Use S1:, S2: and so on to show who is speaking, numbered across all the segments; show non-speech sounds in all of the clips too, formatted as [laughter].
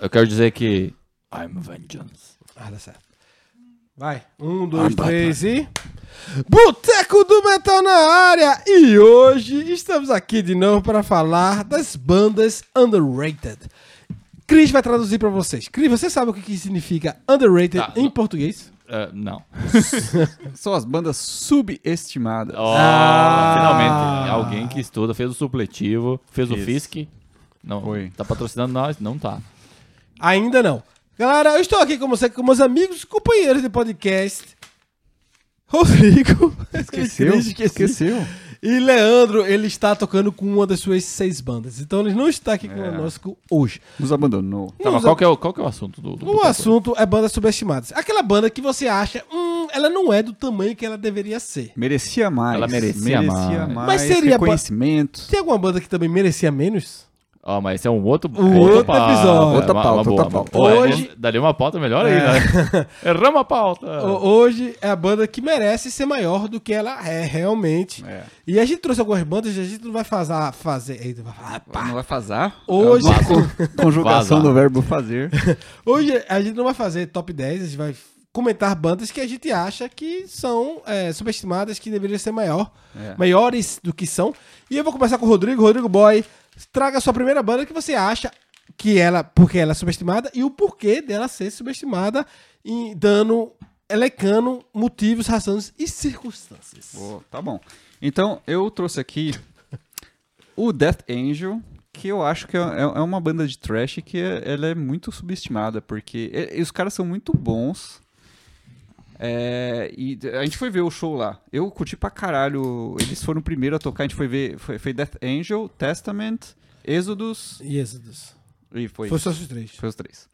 S1: Eu quero dizer que. I'm vengeance.
S2: Ah, dá certo. Vai. Um, dois, três e. Boteco do Metal na área! E hoje estamos aqui de novo para falar das bandas underrated. Cris vai traduzir para vocês. Cris, você sabe o que, que significa underrated
S1: Tá.
S2: em português?
S1: Ah, não. [laughs]
S3: São as bandas subestimadas.
S1: Oh,
S2: Ah.
S1: Finalmente. Alguém que estuda, fez o supletivo, fez o
S3: Isso.
S1: FISC. Não,
S3: Foi.
S1: tá patrocinando nós? Não tá.
S2: Ainda não. Galera, eu estou aqui com você, com meus amigos e companheiros de podcast. Rodrigo. [laughs]
S3: Esqueceu? Esqueceu?
S2: E Leandro, ele está tocando com uma das suas seis bandas. Então ele não está aqui
S3: É.
S2: conosco hoje.
S3: Nos abandonou.
S1: Tá, mas
S2: Nos
S1: qual que, é o, qual que é o assunto do, do
S2: O assunto é bandas subestimadas. Aquela banda que você acha, hum, ela não é do tamanho que ela deveria ser.
S3: Merecia mais.
S1: Ela merecia mais.
S3: mais.
S2: Mas seria ba-
S3: reconhecimento.
S2: Tem alguma banda que também merecia menos?
S1: Ó, mas esse é um outro,
S2: Um outro
S1: pauta,
S2: episódio.
S3: Outra
S1: uma-
S3: pauta,
S1: uma
S3: outra pauta.
S1: Pô,
S2: Hoje-
S1: Daria uma pauta melhor aí,
S2: É.
S1: né? [laughs] Erramos a pauta.
S2: Ho- Hoje é a banda que merece ser maior do que ela é realmente.
S3: É.
S2: E a gente trouxe algumas bandas, a gente não vai fazer. fazer pá.
S3: Não vai fazer?
S2: Hoje-
S3: É [laughs] Conjugação
S1: Vazar.
S3: do verbo fazer. [laughs]
S2: Hoje a gente não vai fazer top 10, a gente vai comentar bandas que a gente acha que são é, subestimadas, que deveriam ser maior,
S3: É.
S2: maiores do que são. E eu vou começar com o Rodrigo. Rodrigo Boy, traga a sua primeira banda que você acha que ela, porque ela é subestimada e o porquê dela ser subestimada, e dando, elecando motivos, razões e circunstâncias.
S3: Boa, tá bom. Então, eu trouxe aqui o Death Angel, que eu acho que é, é- é uma banda de trash que é- ela é muito subestimada, porque e os caras são muito bons. É, e a gente foi ver o show lá. Eu curti pra caralho. Eles foram o primeiro a tocar. A gente foi ver. Foi, foi Death Angel, Testament, Exodus.
S2: E Exodus.
S3: E foi,
S2: Foi só os três.
S3: foi os três.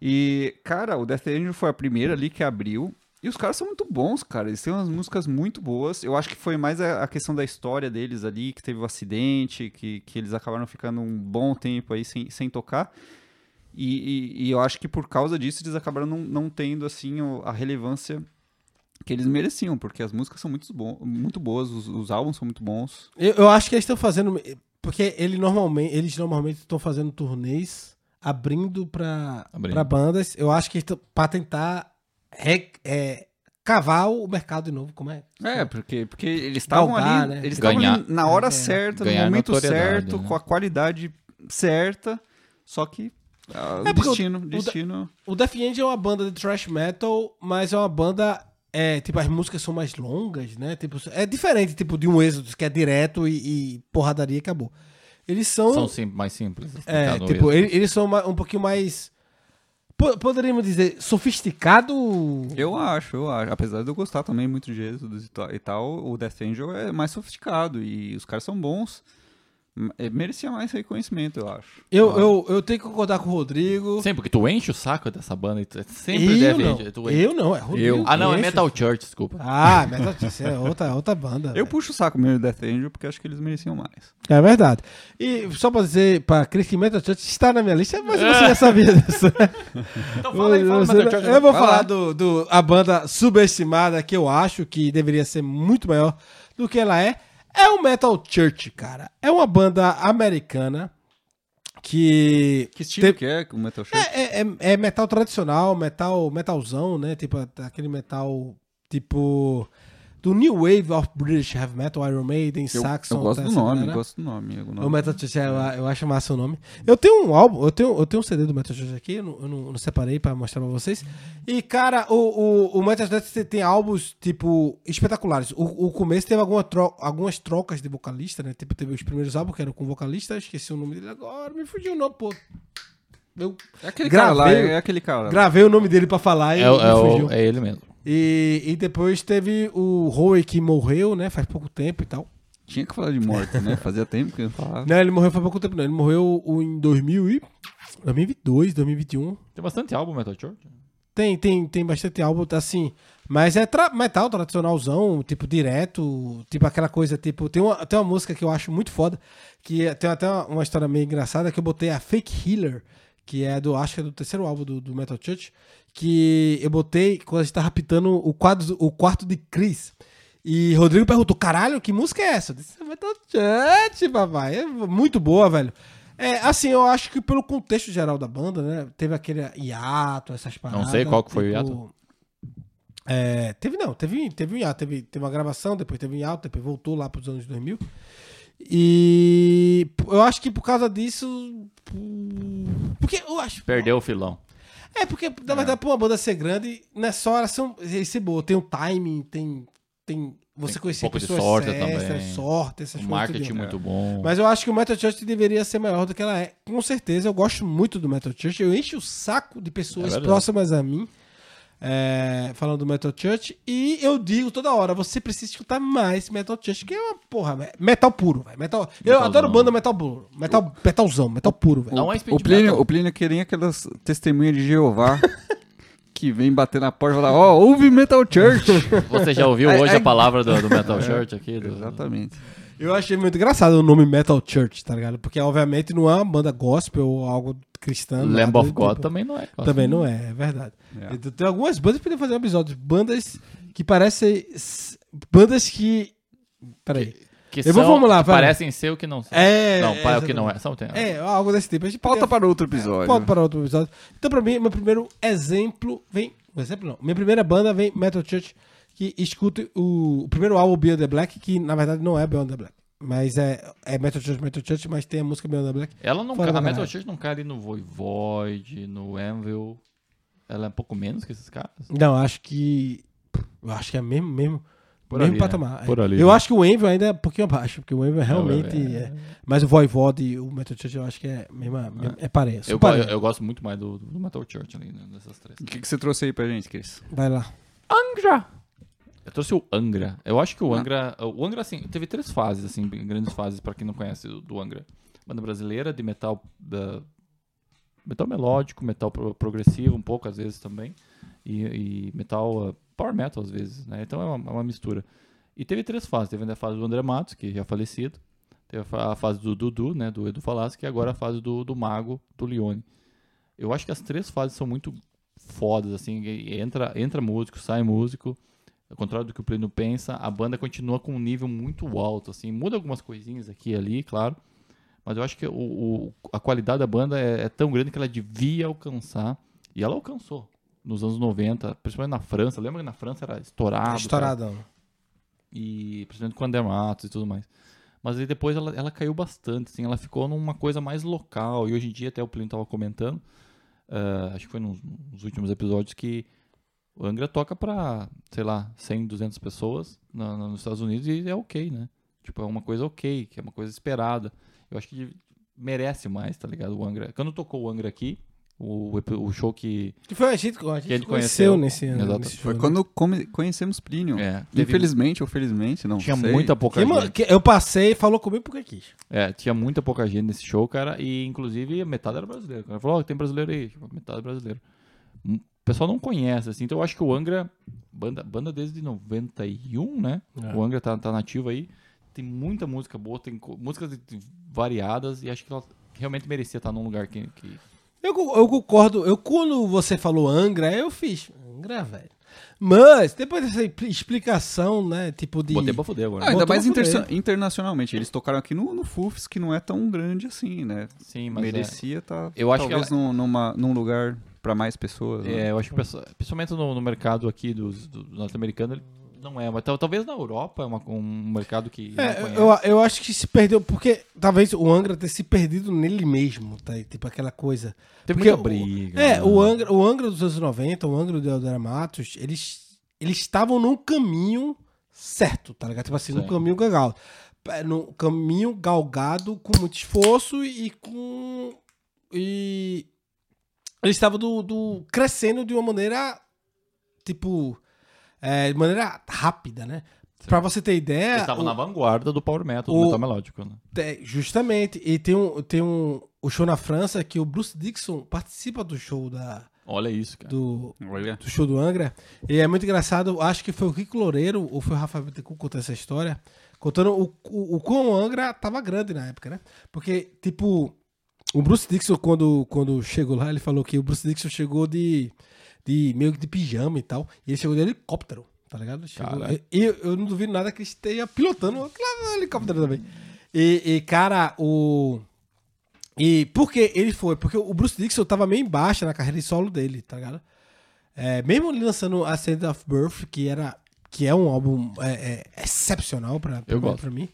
S3: E, cara, o Death Angel foi a primeira ali que abriu. E os caras são muito bons, cara. Eles têm umas músicas muito boas. Eu acho que foi mais a, a questão da história deles ali, que teve o acidente, que, que eles acabaram ficando um bom tempo aí sem, sem tocar. E, e- e eu acho que por causa disso eles acabaram não, não tendo, assim, a relevância que eles mereciam, porque as músicas são muito, bom, muito boas, os, os álbuns são muito bons.
S2: Eu, eu acho que eles estão fazendo. Porque ele normalmente, eles normalmente estão fazendo turnês abrindo pra bandas. Eu acho que pra tentar re- é, cavar o mercado de novo. Como é?
S3: É, porque, porque eles estavam ali,
S2: né?
S3: eles estavam
S1: Ganhar.
S3: ali na hora
S2: É.
S3: certa, no momento certo,
S1: né?
S3: com a qualidade certa, só que ah,
S2: É, porque o-
S3: destino,
S2: o
S3: destino.
S2: O Death Angel é uma banda de thrash metal, mas é uma banda. É, tipo, as músicas são mais longas, né? Tipo, é diferente, tipo, de um Exodus, que é direto e, e porradaria e acabou. Eles são.
S1: São sim- mais simples.
S2: é, tipo,
S1: Exodus.
S2: ele- eles, são um pouquinho mais. po- Poderíamos dizer, sofisticado.
S3: Eu acho, eu acho. Apesar de eu gostar também muito de Exodus e ta- e tal, o Death Angel é mais sofisticado e os caras são bons. É, Merecia mais reconhecimento, eu acho.
S2: Eu,
S3: Ah.
S2: eu, eu tenho que concordar com o Rodrigo.
S1: Sempre, porque tu enche o saco dessa banda e tu- sempre
S2: eu
S1: deve
S2: não.
S1: tu enche.
S2: Eu não, é Rodrigo.
S3: Eu.
S1: Ah, não, é. Metal Church, desculpa.
S2: Ah, Metal Church é outra, outra banda.
S3: Eu
S2: velho.
S3: puxo o saco mesmo do Death Angel porque acho que eles mereciam mais.
S2: É verdade. E só pra dizer pra Cris que Metal Church está na minha lista, mas você já [laughs] sabia disso.
S1: Então fala aí, fala
S2: Você-
S1: Metal Church.
S2: eu vou falar
S3: lá.
S2: do, do a banda subestimada que eu acho que deveria ser muito maior do que ela é. É o Metal Church, cara. É uma banda americana que.
S3: Que estilo que é o Metal Church?
S2: É, é- é metal tradicional, metal metalzão, né? Tipo, aquele metal tipo do New Wave of British Heavy Metal, Iron Maiden,
S3: eu,
S2: Saxon.
S3: eu gosto
S2: tá
S3: do nome,
S2: galera.
S3: gosto do nome. o nome.
S2: O Metal Church, eu, eu acho massa o nome. Eu tenho um álbum, eu tenho, eu tenho um CD do Metal Church aqui, eu não, eu não- não separei pra mostrar pra vocês. E, cara, o, o, o Metal Church tem, tem álbuns, tipo, espetaculares. O, o começo teve alguma tro- algumas trocas de vocalista, né? Tipo, teve os primeiros álbuns que eram com vocalista, esqueci o nome dele agora, me fugiu o nome, pô. Eu
S3: É aquele cara lá,
S2: Gravei-
S3: é aquele cara lá.
S2: gravei o nome dele pra falar e
S1: É, é,
S2: fugiu.
S1: é ele mesmo.
S2: E, e depois teve o Howe que morreu, né? Faz pouco tempo e tal.
S3: Tinha que falar de morte, né? [laughs] Fazia tempo que eu não falava.
S2: Não, ele morreu faz pouco tempo, não. Ele morreu em 2000 e... 2022, 2021.
S1: Tem bastante álbum Metal Church.
S2: Tem, tem, tem bastante álbum, assim. Mas é tra- metal tradicionalzão, tipo, direto. Tipo, aquela coisa, tipo. Tem uma, tem uma música que eu acho muito foda. Que é- tem até uma, uma história meio engraçada. Que eu botei a Fake Healer. Que é do, acho que é do terceiro álbum do, do Metal Church. Que eu botei quando a gente tava raptando o, quadro, o quarto de Chris. E Rodrigo perguntou: caralho, que música é essa? Eu disse: "É Metal Church, papai. É muito boa, velho. É, assim, eu acho que pelo contexto geral da banda, né? Teve aquele hiato, essas paradas.
S1: sei qual que foi o
S2: hiato. É, teve não, teve, teve um hiato. Teve, teve uma gravação, depois teve um hiato, depois voltou lá pros anos 2000. E eu acho que por causa disso. Porque eu acho.
S1: Perdeu o filão.
S2: É, porque, na verdade, pra uma banda ser grande, não é só ela ser, ser boa. Tem o timing, tem. tem você
S1: Tem um
S2: conhecer
S1: de
S2: pessoas
S1: sorte
S2: certas,
S1: também.
S2: sorte, essas
S1: Um
S2: coisas.
S1: marketing muito bom.
S2: Mas eu acho que o Metal Church deveria ser maior do que ela é. Com certeza, eu gosto muito do Metal Church. Eu encho o saco de
S1: É
S2: pessoas
S1: verdade.
S2: próximas a mim é, falando do Metal Church. E eu digo toda hora: você precisa escutar mais Metal Church, que é uma porra, me- metal puro, velho. Metal, eu
S1: Metalzão.
S2: adoro banda metal puro. Metal, metalzão, metal puro, velho.
S1: Não é speed
S3: O Plínio,
S1: metal.
S3: o Plínio é que nem aquelas testemunhas de Jeová [laughs] que vem bater na porta e falar, ó, ouve Metal Church.
S1: Você já ouviu [laughs]
S3: É-
S1: hoje
S3: é-
S1: a palavra do, do Metal [laughs] Church aqui? Do-
S3: Exatamente.
S2: Eu achei muito engraçado o nome Metal Church, tá ligado? Porque, obviamente, não é uma banda gospel ou algo cristã.
S1: Lamb of God
S2: tipo.
S1: também não é.
S2: Também não é, é verdade.
S3: É.
S2: Então, tem algumas bandas que podem fazer um episódio. Bandas que parecem. Bandas que. Peraí.
S1: Que
S2: Eu vou
S1: são-
S2: formular,
S1: que parecem ser o que não são.
S2: É.
S1: não, pai, o que não é. São, tem,
S2: É, algo desse tipo. A gente
S3: Pauta
S2: podia-
S3: para outro episódio.
S2: Pauta para outro episódio. Então, pra mim, meu primeiro exemplo vem. Exemplo não. Minha primeira banda vem Metal Church, que escuta o, o primeiro álbum Beyond the Black, que na verdade não é Beyond the Black. Mas é, é Metal Church, Metal Church, mas tem a música Beyond the Black.
S1: Ela não cai, a Metal. Church não cai ali no Void, no Anvil. Ela é um pouco menos que esses caras.
S2: Não, acho que. Eu acho que é mesmo, mesmo,
S1: Por
S2: mesmo
S1: ali, né?
S2: patamar.
S1: Por ali,
S2: Eu
S1: né?
S2: acho que o Envil ainda é um pouquinho abaixo, porque o Envil realmente
S1: é-
S2: é. Mas o Voivod e o Metal Church eu acho que é mesma, mesma- é parelho.
S1: Eu, eu, eu gosto muito mais do, do Metal Church ali, né, dessas três.
S3: O que, que você trouxe aí pra gente, Cris?
S2: Vai lá.
S1: Angra! Eu trouxe o Angra. Eu acho
S2: Ah.
S1: que o Angra. O Angra, assim, teve três fases, assim, grandes fases, pra quem não conhece do, do Angra. Banda brasileira de metal. Da, metal melódico, metal pro- progressivo, um pouco às vezes também. E, e metal. uh, power metal às vezes, né? Então é uma, é uma mistura. E teve três fases. Teve a fase do André Matos, que já é falecido. Teve a fa- a fase do Dudu, né? Do Edu Falaschi, e agora a fase do, do Mago, do Leone. Eu acho que as três fases são muito fodas, assim. Entra, entra músico, sai músico. Ao contrário do que o Plínio pensa, a banda continua com um nível muito alto, assim. Muda algumas coisinhas aqui e ali, claro. Mas eu acho que o, o- a qualidade da banda é, é tão grande que ela devia alcançar. E ela alcançou. Nos anos 90, principalmente na França. Lembra que na França era estourado? cara?
S2: Estouradão.
S1: e principalmente com Andermatos e tudo mais. Mas aí depois ela, ela caiu bastante, assim, ela ficou numa coisa mais local. E hoje em dia, até o Plínio tava comentando, ah, acho que foi nos, nos últimos episódios, que o Angra toca pra, sei lá, 100, 200 pessoas na- na- nos Estados Unidos e é ok, né? Tipo, é uma coisa ok, que é uma coisa esperada. Eu acho que merece mais, tá ligado? O Angra. Quando tocou o Angra aqui, o, o show que.
S2: Que foi a gente, a gente,
S1: Que a gente
S2: conheceu
S1: conheceu.
S2: nesse ano.
S1: Exato.
S2: nesse show,
S3: Foi
S2: né?
S3: quando come- conhecemos Plínio.
S1: É, teve-
S3: Infelizmente ou felizmente, não
S1: tinha
S3: sei.
S1: muita pouca
S2: Que,
S1: gente.
S2: eu passei e falou comigo porque quis.
S1: É, tinha muita pouca gente nesse show, cara, e inclusive metade era brasileiro. O cara falou, ó, tem brasileiro aí, tipo, metade é brasileiro. O pessoal não conhece, assim, então eu acho que o Angra, banda, banda desde 91, né?
S2: É.
S1: O Angra tá, tá nativo aí, tem muita música boa, tem músicas variadas, e acho que ela realmente merecia estar num lugar que... que-
S2: Eu, eu concordo. Eu, quando você falou Angra, eu fiz. Angra, velho. Mas, depois dessa explicação, né? Tipo de.
S1: Botei pra fuder agora.
S3: Ah, ainda mais interna- internacionalmente. Eles tocaram aqui no, no Fufs, que não é tão grande assim, né?
S1: Sim, mas é-
S3: Merecia estar
S1: Eu acho que
S3: talvez num, numa, num lugar pra mais pessoas. né?
S1: É, eu acho que principalmente no, no mercado aqui dos, do norte-americano, ele não é, mas tal- talvez na Europa é uma- um mercado que
S2: É, eu, eu acho que se perdeu, porque talvez o Angra tenha se perdido nele mesmo, tá? Tipo aquela coisa.
S1: Tem
S2: porque
S1: muita
S2: o-
S1: briga.
S2: É,
S1: né?
S2: o Angra, o Angra dos anos 90, o Angra do Eldora Matos, eles eles estavam num caminho certo, tá ligado? Tipo assim, num caminho galgado. É, Num caminho galgado com muito esforço e com. E. Eles estavam do, do- crescendo de uma maneira. Tipo. é, de maneira rápida, né? Pra você ter ideia.
S1: Eles estavam
S2: o-
S1: na vanguarda do power metal,
S2: o-
S1: do metal melódico, né?
S2: é, justamente. E tem um, tem um o show na França que o Bruce Dixon participa do show da,
S1: Olha isso, cara.
S2: do,
S3: Olha.
S2: do show do Angra. E é muito engraçado, acho que foi o Kiko Loureiro ou foi o Rafael Bittencourt contando essa história, contando o, o, o quão o Angra tava grande na época, né? Porque, tipo, o Bruce Dixon, quando, quando chegou lá, ele falou que o Bruce Dixon chegou de, de meio que de pijama e tal, e ele chegou de helicóptero, tá ligado? Chegou- e eu, eu não duvido nada que ele esteja pilotando um helicóptero também. E, e, cara, o. E por que ele foi? Porque o Bruce Dixon tava meio embaixo na carreira de solo dele, tá ligado? É, mesmo ele lançando a Ascend of Birth, que, era, que é um álbum é, é, excepcional pra, pra,
S1: Eu gosto.
S2: pra mim.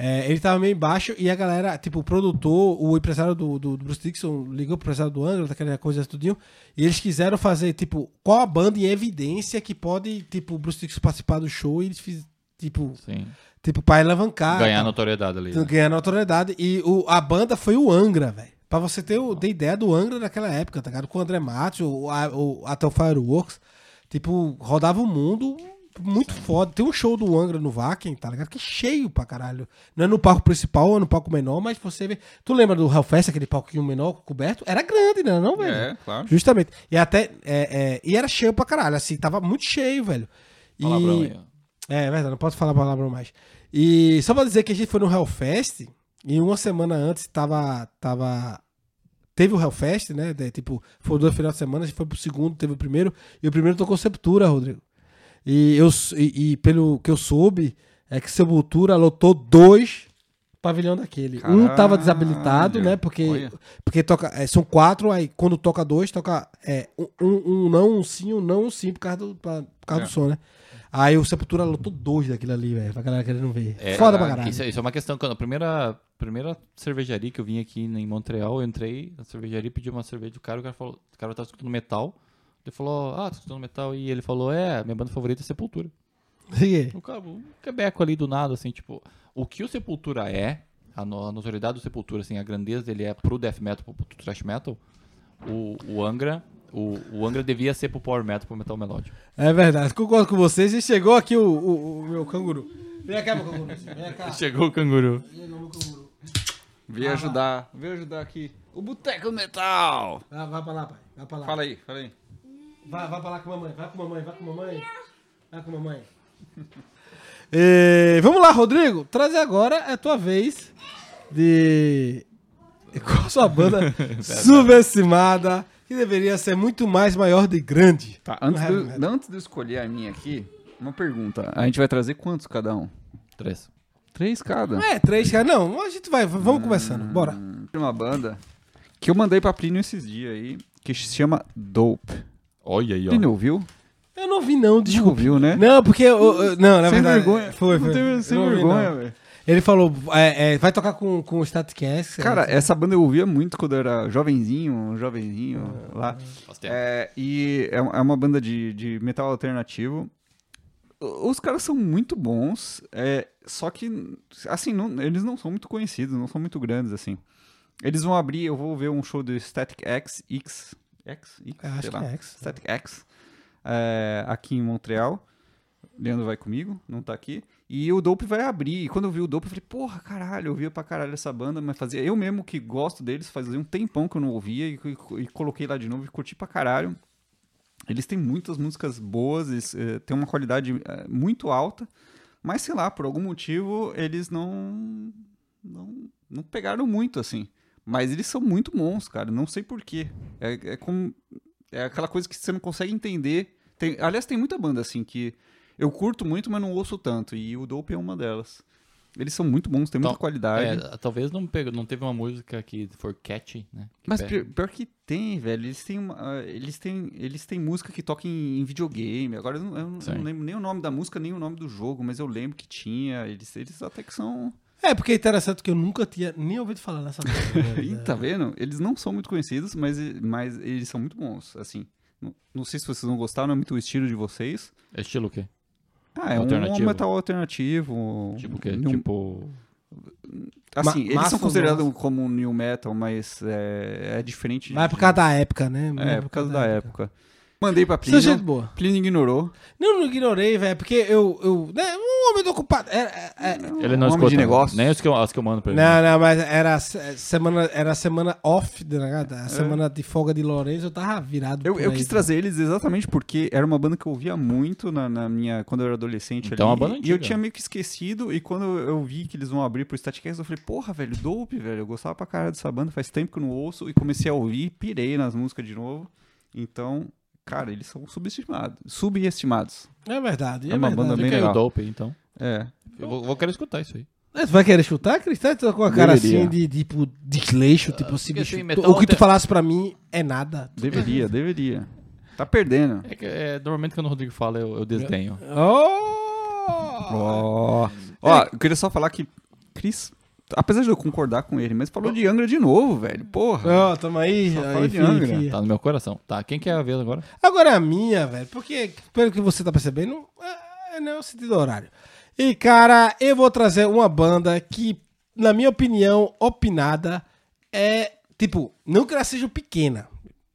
S2: É, ele tava meio embaixo e a galera, tipo, o produtor, o empresário do, do, do Bruce Dixon ligou pro empresário do Angra, daquela coisa tudinho, e eles quiseram fazer, tipo, qual a banda em evidência que pode, tipo, o Bruce Dixon participar do show e eles fizeram, tipo,
S1: Sim.
S2: tipo, pra alavancar.
S1: Ganhar
S2: tal.
S1: notoriedade ali.
S2: Então,
S1: né?
S2: ganhar notoriedade. E o, a banda foi o Angra, velho. Pra você ter, o- ter ideia do Angra naquela época, tá ligado? Com o André Matos, o, a- o Até Fireworks. Tipo, rodava o mundo muito foda. Tem um show do Angra no Vaken, tá ligado? Que é cheio pra caralho. Não é no palco principal, é no palco menor, mas você vê. Tu lembra do Hellfest, aquele palquinho menor coberto? Era grande, né? Não, velho?
S3: É, claro.
S2: Justamente. E até. é, é, e era cheio pra caralho, assim, tava muito cheio, velho. E,
S1: Palavrão aí,
S2: é, é verdade, não posso falar palavrão mais. E só pra dizer que a gente foi no Hellfest e uma semana antes tava. tava teve o Hellfest, né? de- tipo, foi dois final de semana, a gente foi pro segundo, teve o primeiro, e o primeiro tocou Sepultura, Rodrigo. E, eu, e, e pelo que eu soube, é que Sepultura lotou dois pavilhão daquele. um tava
S3: Caralho,
S2: desabilitado, né? Porque,
S3: olha.
S2: porque toca, é, são quatro, aí quando toca dois, toca é, um, um- não, um sim, um não, um sim, por causa do, pra- por causa
S3: É.
S2: do som, né? Aí o Sepultura lotou dois daquilo ali, velho, pra galera querendo ver.
S1: É,
S2: Foda pra caralho.
S1: Isso, isso é uma questão. Quando a primeira, primeira cervejaria que eu vim aqui em Montreal, eu entrei na cervejaria, pedi uma cerveja do cara, o cara falou, o cara tava escutando metal. Ele falou, ah, tô escutando metal. E ele falou, é, minha banda favorita é Sepultura. O cara, um quebeco ali do nada, assim, tipo, o que o Sepultura é, a, no- a notoriedade do Sepultura, assim, a grandeza dele é pro death metal, pro, pro thrash metal, o, o Angra, o, o Angra devia ser pro power metal, pro metal melódico.
S2: É verdade, concordo com vocês. E chegou aqui o, o- o meu canguru. Vem cá, meu canguru. Vem cá. [laughs]
S1: Chegou o canguru.
S2: Vem, meu canguru.
S3: Veio ajudar. Veio ajudar aqui. O Boteco Metal.
S2: Vai, vai pra lá, pai. Vai pra lá.
S3: Fala aí, fala aí.
S2: Vai, vai pra lá com a mamãe. Vai com a mamãe, vai com a mamãe. Vai com a mamãe. Eh, [laughs] vamos lá, Rodrigo. Trazer agora é a tua vez de. [laughs] Qual a sua banda [laughs] subestimada que deveria ser muito mais maior de grande?
S3: Tá, antes,
S2: metal.
S3: antes de eu escolher a minha aqui, uma pergunta. A gente vai trazer quantos cada um?
S1: Três.
S3: Três cada.
S2: É, três, cara. Não, a gente vai, vamos conversando. Bora.
S3: Tem uma banda que eu mandei pra Plínio esses dias aí, que se chama Dope.
S1: Olha aí, ó.
S3: Plínio ouviu?
S2: Eu não vi, não,
S3: Não
S2: desculpa.
S3: ouviu, né?
S2: Não, porque. eu- eu- não, na
S3: sem
S2: verdade.
S3: vergonha.
S2: Foi,
S3: Não
S2: foi.
S3: tem- sem
S2: não
S3: vergonha,
S2: não.
S3: velho.
S2: Ele falou, é, é, vai tocar com, com o Static X.
S3: Cara, essa banda eu ouvia muito quando eu era jovenzinho, jovenzinho lá.
S1: Faz tempo.
S3: É, e é é uma banda de, de metal alternativo. Os caras são muito bons, é, só que, assim, não- eles não são muito conhecidos, não são muito grandes, assim. Eles vão abrir, eu vou ver um show do Static X, X, X, X
S2: acho
S3: sei
S2: que
S3: lá,
S2: é X.
S3: Static X, é, aqui em Montreal. Leandro vai comigo, não tá aqui. E o Dope vai abrir. E quando eu vi o Dope, eu falei, porra, caralho, eu via pra caralho essa banda, mas fazia. Eu mesmo que gosto deles, fazia um tempão que eu não ouvia e, e- e coloquei lá de novo e curti pra caralho. Eles têm muitas músicas boas, eles eh, têm uma qualidade eh, muito alta, mas sei lá, por algum motivo eles não, não, não pegaram muito assim. Mas eles são muito bons, cara, não sei porquê. É, é como. É aquela coisa que você não consegue entender. Tem, aliás, tem muita banda assim que eu curto muito, mas não ouço tanto. E o Dope é uma delas. Eles são muito bons, têm muita
S1: Então,
S3: qualidade.
S1: É, talvez não, pegou, não teve uma música que for catchy, né? Que
S3: Mas pior, pior que tem, velho. Eles têm, uma, ah, eles têm, eles têm música que toca em, em videogame. Agora eu, não, eu não lembro nem o nome da música, nem o nome do jogo, mas eu lembro que tinha. Eles, eles até que são.
S2: É, porque é interessante que eu nunca tinha nem ouvido falar nessa [laughs] banda.
S3: Ih, tá vendo? Eles não são muito conhecidos, mas, mas eles são muito bons. Assim, não, não sei se vocês vão gostar, não é muito o estilo de vocês.
S1: É estilo o quê?
S3: Ah, é um metal alternativo.
S1: Tipo o quê?
S3: Num-
S1: Tipo.
S3: Assim,
S2: Ma-
S3: eles
S2: massa
S3: são considerados
S2: massa?
S3: como new metal, mas é, é diferente.
S2: Mas é por causa da época, né?
S3: É, por causa da época. Mandei pra
S2: Você é gente
S3: Plínio.
S2: boa.
S3: Plínio ignorou.
S2: Não, não ignorei, velho, porque eu. eu né, um homem do ocupado. É, é, é,
S1: Ele não
S3: homem
S1: escuta.
S3: de negócio.
S1: Nem as que, eu, as que eu mando pra ele.
S2: Não, não, mas era se- semana, era semana off, né, a semana de folga de Lourenço, eu tava virado.
S3: Eu,
S2: por
S3: eu
S2: aí,
S3: quis
S2: tá?
S3: trazer eles exatamente porque era uma banda que eu ouvia muito na, na minha quando eu era adolescente
S1: Então é
S3: ali.
S1: uma banda
S3: e eu tinha meio que esquecido e quando eu vi que eles vão abrir pro Static X, eu falei, porra, velho, Dope, velho, eu gostava pra caralho dessa banda, faz tempo que eu não ouço e comecei a ouvir, pirei nas músicas de novo. Então, cara, eles são subestimados, subestimados.
S2: É verdade. É,
S3: É uma
S2: verdade.
S3: banda bem
S1: Fica
S3: legal.
S1: dope, então.
S3: É.
S1: Eu vou, vou querer escutar isso aí.
S2: É, Tu vai querer chutar, Cris? Tá com a cara
S3: Deveria.
S2: assim de, tipo, desleixo, tipo assim, bicho,
S1: assim, metal
S2: o que tu falasse pra mim é nada.
S3: Deveria, deveria. Tá perdendo.
S1: É que é, normalmente quando o Rodrigo fala, eu, eu desdenho.
S2: Oh!
S3: Ó, ó, eu queria só falar que Cris, apesar de eu concordar com ele, mas falou de Angra de novo, velho. Porra.
S2: Ó, tamo aí.
S3: Só
S2: aí,
S3: fala de Angra.
S1: Tá no meu coração. Tá, quem quer a vez agora?
S2: Agora é a minha, velho, porque, pelo que você tá percebendo, é, não é o sentido horário. E, cara, eu vou trazer uma banda que, na minha opinião, opinada, é, tipo, não que ela seja pequena.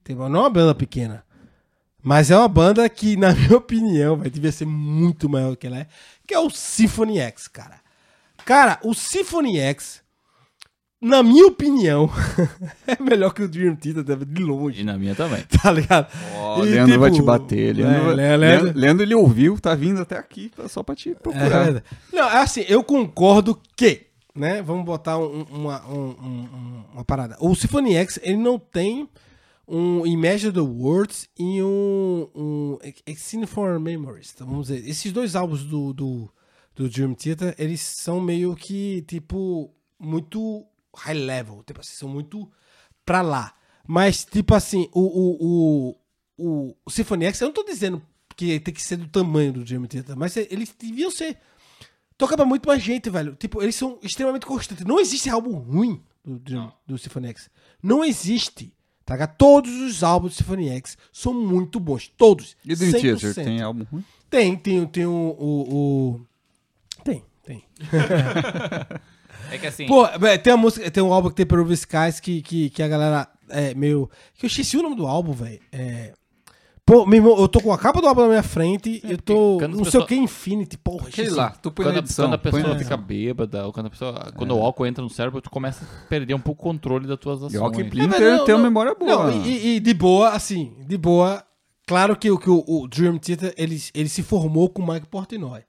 S2: Tipo, não é uma banda pequena. Mas é uma banda que, na [laughs] minha opinião, vai devia ser muito maior do que ela é, que é o Symphony X, cara. Cara, o Symphony X, na minha opinião, [laughs] é melhor que o Dream Theater, de longe,
S1: E na minha também. [laughs]
S2: tá ligado?
S3: Ó,
S2: E,
S3: Leandro vai te
S2: tipo,
S3: bater. Leandro,
S2: é,
S3: vai-
S2: Le-
S3: Leandro,
S2: Leandro-
S3: Leandro, ele ouviu, tá vindo até aqui só pra te
S2: É
S3: procurar.
S2: verdade. Não, é assim, eu concordo que, né? Vamos botar um- uma, um- um- um- uma parada. O Symphony X, ele não tem um Imagine the Words e um, um Scene for Memories. Então, vamos dizer, esses dois álbuns do, do, do Dream Theater, eles são meio que, tipo, muito high level. Tipo assim, são muito pra lá. Mas, tipo assim, o, o, o, o, Symphony X, eu não tô dizendo que tem que ser do tamanho do Dream Theater, mas eles deviam ser. Toca pra muito mais gente, velho. Tipo, eles são extremamente constantes. Não existe álbum ruim do, Dream- do Symphony X. Não existe. Tá? Todos os álbuns do Symphony X são muito bons. Todos.
S3: E o Dream
S2: 100%.
S3: Theater, tem álbum ruim?
S2: Tem, tem, tem o, o, o- Tem, tem.
S1: É que assim.
S2: Pô, velho, tem uma música, tem um álbum que tem Peruvian Skies que, que, que a galera é meio. Que eu esqueci o nome do álbum, velho. É. Pô, meu irmão, eu tô com a capa do álbum na minha frente, eu tô. Não sei
S1: pessoas-
S2: o que, Infinity, porra. Esqueci.
S3: lá, tu põe
S1: quando,
S3: na
S1: a,
S3: edição.
S1: quando a
S3: põe
S1: pessoa
S3: na
S1: fica bêbada, ou quando, a pessoa, quando o álcool entra no cérebro, tu começa a perder um pouco o controle das tuas
S3: E
S1: ações.
S3: ó que
S2: É,
S3: Splinter
S2: velho, não,
S3: tem uma memória boa.
S2: Não, e, e de boa, assim, de boa. Claro que, o- que o, o Dream Theater ele, ele se formou com o Mike Portnoy.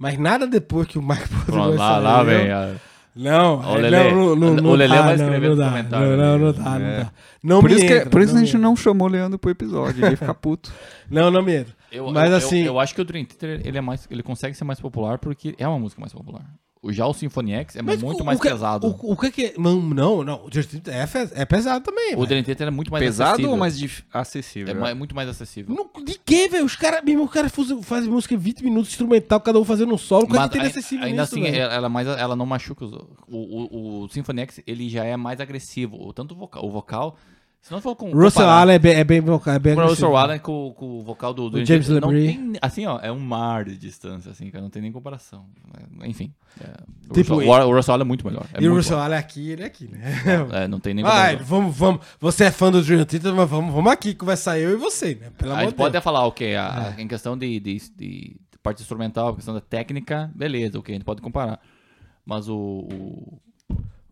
S2: Mas nada depois que o Mike
S1: Pronto, lá,
S2: saiu.
S1: lá, velho.
S2: Não,
S1: o Lelê.
S2: não, não, não,
S1: O Lelê
S2: dá,
S1: vai
S2: não,
S1: escrever
S2: não
S1: no
S2: dá,
S1: comentário
S2: Não, não, não dá, não
S3: É.
S2: dá. Não
S3: Por isso, que, por isso
S2: não
S3: a gente não chamou o Leandro pro episódio, ele ia ficar puto. [laughs]
S2: Não, não me entra.
S1: Eu,
S2: Mas
S1: eu-
S2: assim-
S1: Eu, eu acho que o Dream Theater ele, é mais, ele consegue ser mais popular porque é uma música mais popular. O, já o Symphony X é
S2: Mas
S1: muito
S2: o-
S1: mais
S2: o que-
S1: pesado.
S2: O, o que que. Não, não, não. O Dream Theater é, é pesado também.
S1: O. Dream Theater é muito mais
S3: Pesado
S1: acessível.
S3: ou mais dif- acessível?
S1: É muito mais acessível.
S2: Não, de que, velho? Os caras, mesmo, os caras fazem, música em 20 minutos instrumental, cada um fazendo um solo. É
S1: Mas
S2: que tem
S1: ai-
S2: acessível
S1: ainda
S2: nisso,
S1: assim,
S2: velho?
S1: ela, ela mais, ela não machuca os, o, o, o Symphony X, ele já é mais agressivo. O- Tanto o vocal, o vocal se não for com
S2: Russell Allen é bem, é bem vocal, é bem
S1: com o. Russell Allen com, com o vocal do, do
S2: O James
S1: não tem- assim, ó, é um mar de distância, assim, cara, não tem nem comparação. É, Enfim, é, o,
S2: Tipo,
S1: Russell, o Russell Allen é muito melhor. É
S2: E o
S1: muito
S2: Russell
S1: bom.
S2: Allen é aqui, ele é aqui, né?
S1: É, não tem nem
S2: Vai,
S1: comparação.
S2: vamos, vamos. Você é fã do Dream Theater, mas vamos, vamos aqui conversar eu e você, né? Pelo
S1: A
S2: amor
S1: gente
S2: de
S1: pode até falar, ok, a- em questão de, de, de parte instrumental, questão da técnica, beleza, ok, a gente pode comparar. Mas o. o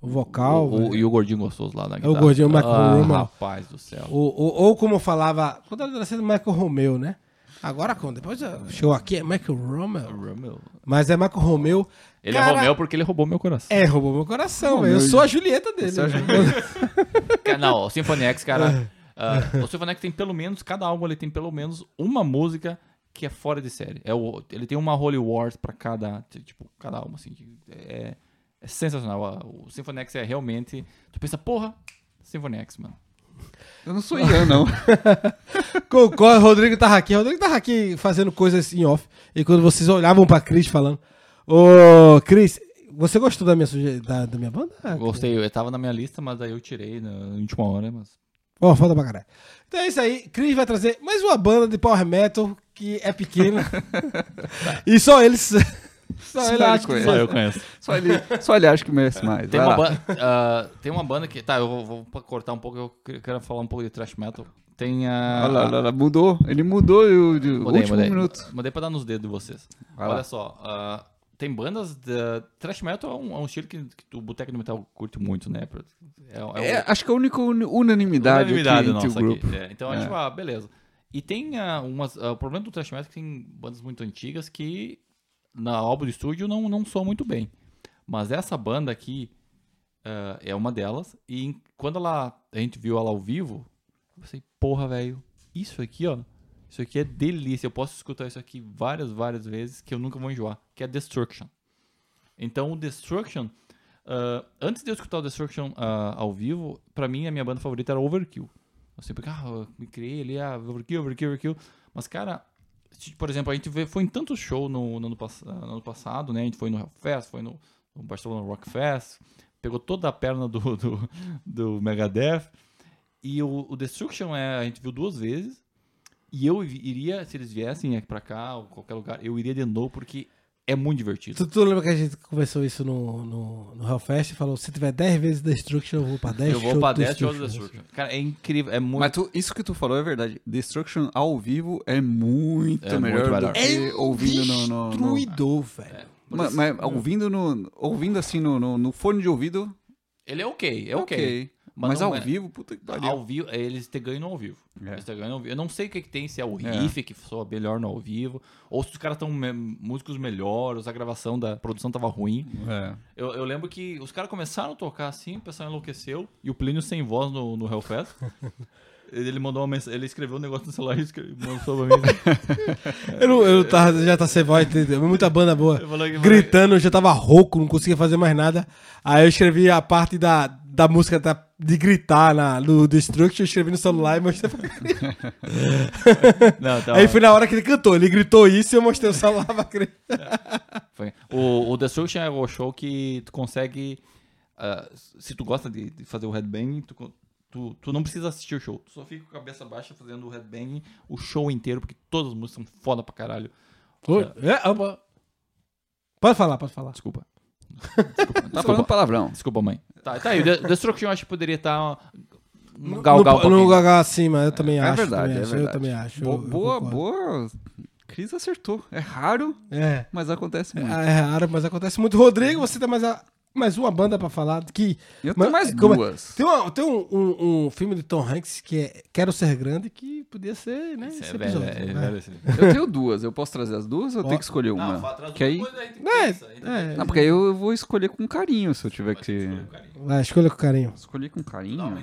S2: O vocal.
S1: o, o- e o gordinho gostoso lá na
S2: É o
S1: guitarra.
S2: gordinho, o Michael
S1: ah,
S2: Roman.
S1: Rapaz do céu.
S2: O- o- ou como eu falava, quando era adolescente, Michael Romeo, né? Agora, quando depois o show aqui é Michael Romeo.
S1: Romeo.
S2: Mas é Michael Romeo.
S1: Ele
S2: Cara,
S1: é Romeu porque ele roubou meu coração.
S2: É, roubou meu coração,
S3: Romeu.
S2: Eu sou a Julieta dele.
S3: É a? [laughs]
S1: Cara, Não, o Symphony X, cara. ah, o Symphony X tem pelo menos, cada álbum ele tem pelo menos uma música que é fora de série. É o, ele tem uma Holy Wars pra cada, tipo, cada álbum, assim. É, é sensacional. O Symphony X é realmente. Tu pensa, porra, Symphony X, mano.
S3: Eu não sou Ian, não. [laughs]
S2: Concordo, Rodrigo tava aqui. Rodrigo tava aqui fazendo coisas em off. E quando vocês olhavam pra Cris falando. Ô, Cris, você gostou da minha, suge... da, da minha banda? Ah,
S1: Gostei, eu tava na minha lista, mas aí eu tirei na última hora, mas.
S2: Ó, foda pra caralho. Então é isso aí. Cris vai trazer mais uma banda de power metal que é pequena. [laughs] e só eles. Só,
S3: Só
S2: ele acha que
S3: conhece.
S1: Só eu conheço.
S3: Só ele, só ele acha que merece mais.
S1: Tem uma, banda, ah, tem uma banda que. Tá, eu vou, vou cortar um pouco, eu que- quero falar um pouco de thrash metal. Tem a.
S3: Olha lá, olha lá, mudou. Ele mudou o, o
S1: Mudei,
S3: último
S1: mudei.
S3: minuto.
S1: Mudei pra dar nos dedos de vocês.
S3: Vai
S1: Olha
S3: lá.
S1: só, ah, tem bandas. De, thrash metal é um, é um estilo que, que o Boteco do Metal curte muito, né? É, é,
S3: É, acho que é a única unanimidade,
S1: unanimidade
S3: aqui
S1: nossa aqui. É, então, a gente fala, beleza. E tem ah, umas. ah, o problema do thrash metal é que tem bandas muito antigas que na álbum de estúdio não, não soam muito bem. Mas essa banda aqui ah, é uma delas. E quando ela, a gente viu ela ao vivo, eu pensei, porra, velho, isso aqui, ó. Isso aqui é delícia. Eu posso escutar isso aqui várias, várias vezes que eu nunca vou enjoar. Que é Destruction. Então o Destruction, ah, antes de eu escutar o Destruction ah, ao vivo, pra mim a minha banda favorita era Overkill. Eu sempre, ah, eu me criei ali, ah, Overkill, Overkill, Overkill. Mas, cara, por exemplo, a gente vê, foi em tantos shows no, no ano, ah, no ano passado, né? A gente foi no Hellfest, foi no, no Barcelona Rock Fest, pegou toda a perna do, [laughs] do, do Megadeth. E o, o Destruction é, a gente viu duas vezes. E eu iria, se eles viessem aqui pra cá, ou qualquer lugar, eu iria de novo, porque é muito divertido.
S2: Tu, tu lembra que a gente conversou isso no, no, no Hellfest e falou: se tiver 10 vezes Destruction, eu vou pra 10
S1: Eu vou pra
S2: do
S1: 10 shows do
S2: Destruction.
S1: Destruction. Cara, é incrível, é muito...
S3: Mas tu- isso que tu falou é verdade. Destruction ao vivo é muito
S1: É muito
S3: melhor
S1: melhor.
S3: do que ouvindo no... no, no...
S2: Destruidor, velho.
S3: Ma- Mas, ouvindo no... Ouvindo assim no, no, no fone de ouvido,
S1: Ele é ok, é ok.
S3: Mas,
S1: Mas não
S3: ao
S1: é-
S3: vivo, puta que pariu.
S1: Ao vivo, eles te ganham no ao vivo.
S3: É.
S1: Eles te ganham ao vivo. Eu não sei o que, que tem, se é o
S3: É.
S1: riff que soa melhor no ao vivo, ou se os caras estão músicos melhores, a gravação da produção tava ruim.
S3: É.
S1: Eu, eu lembro que os caras começaram a tocar assim, o pessoal enlouqueceu, e o Plínio sem voz no, no Hellfest. [laughs] Ele mandou uma mensagem, ele escreveu um negócio no celular e escreveu, mandou pra mim. [laughs]
S2: Eu, não, eu tava, já tá sem voz, muita banda boa.
S1: Que-
S2: Gritando, eu já tava rouco, não conseguia fazer mais nada. Aí eu escrevi a parte da, da música da- de gritar na, no Destruction, eu escrevi no celular e mostrei pra [laughs]
S1: Não, tá,
S2: Aí foi na hora que ele cantou, ele gritou isso e eu mostrei o celular pra. [laughs]
S1: Foi. O, o Destruction é o show que tu consegue. ah, se tu gosta de, de fazer o headbang, tu, tu, tu não precisa assistir o show. Tu só fica com a cabeça baixa fazendo o headbang o show inteiro, porque todas as músicas são foda pra caralho.
S2: Oi? É, opa. Pode falar, pode falar.
S1: Desculpa.
S3: Tá falando palavrão.
S1: Desculpa, mãe. Tá, tá aí. O De- Destruction eu acho que poderia estar. No
S2: No,
S1: galgal
S2: no
S1: pouquinho.
S2: Gaga acima, eu também
S3: É
S2: acho.
S3: verdade,
S2: também
S3: é
S2: acho,
S3: verdade.
S2: Eu também acho.
S3: Bo-
S2: eu- eu
S3: boa,
S2: concordo.
S3: boa. Cris acertou. É raro,
S2: É.
S3: mas acontece muito.
S2: É raro, mas acontece muito. Rodrigo, você tem mais, a- mais uma banda pra falar que.
S3: Eu tenho
S2: Mas-
S3: mais
S2: como é-
S3: duas.
S2: Tem, uma- tem um, um- um filme de Tom Hanks que é Quero Ser Grande que podia ser, né?
S1: Esse
S2: Esse,
S1: é velho,
S2: episódio.
S1: é
S2: né?
S1: velho esse.
S3: Eu tenho duas. Eu posso trazer as duas ou eu tenho que escolher uma?
S1: Não,
S3: que aí...
S2: É, é.
S3: Não, porque aí eu vou escolher com carinho se eu tiver que...
S2: Vai, escolha com carinho.
S3: Escolher com carinho?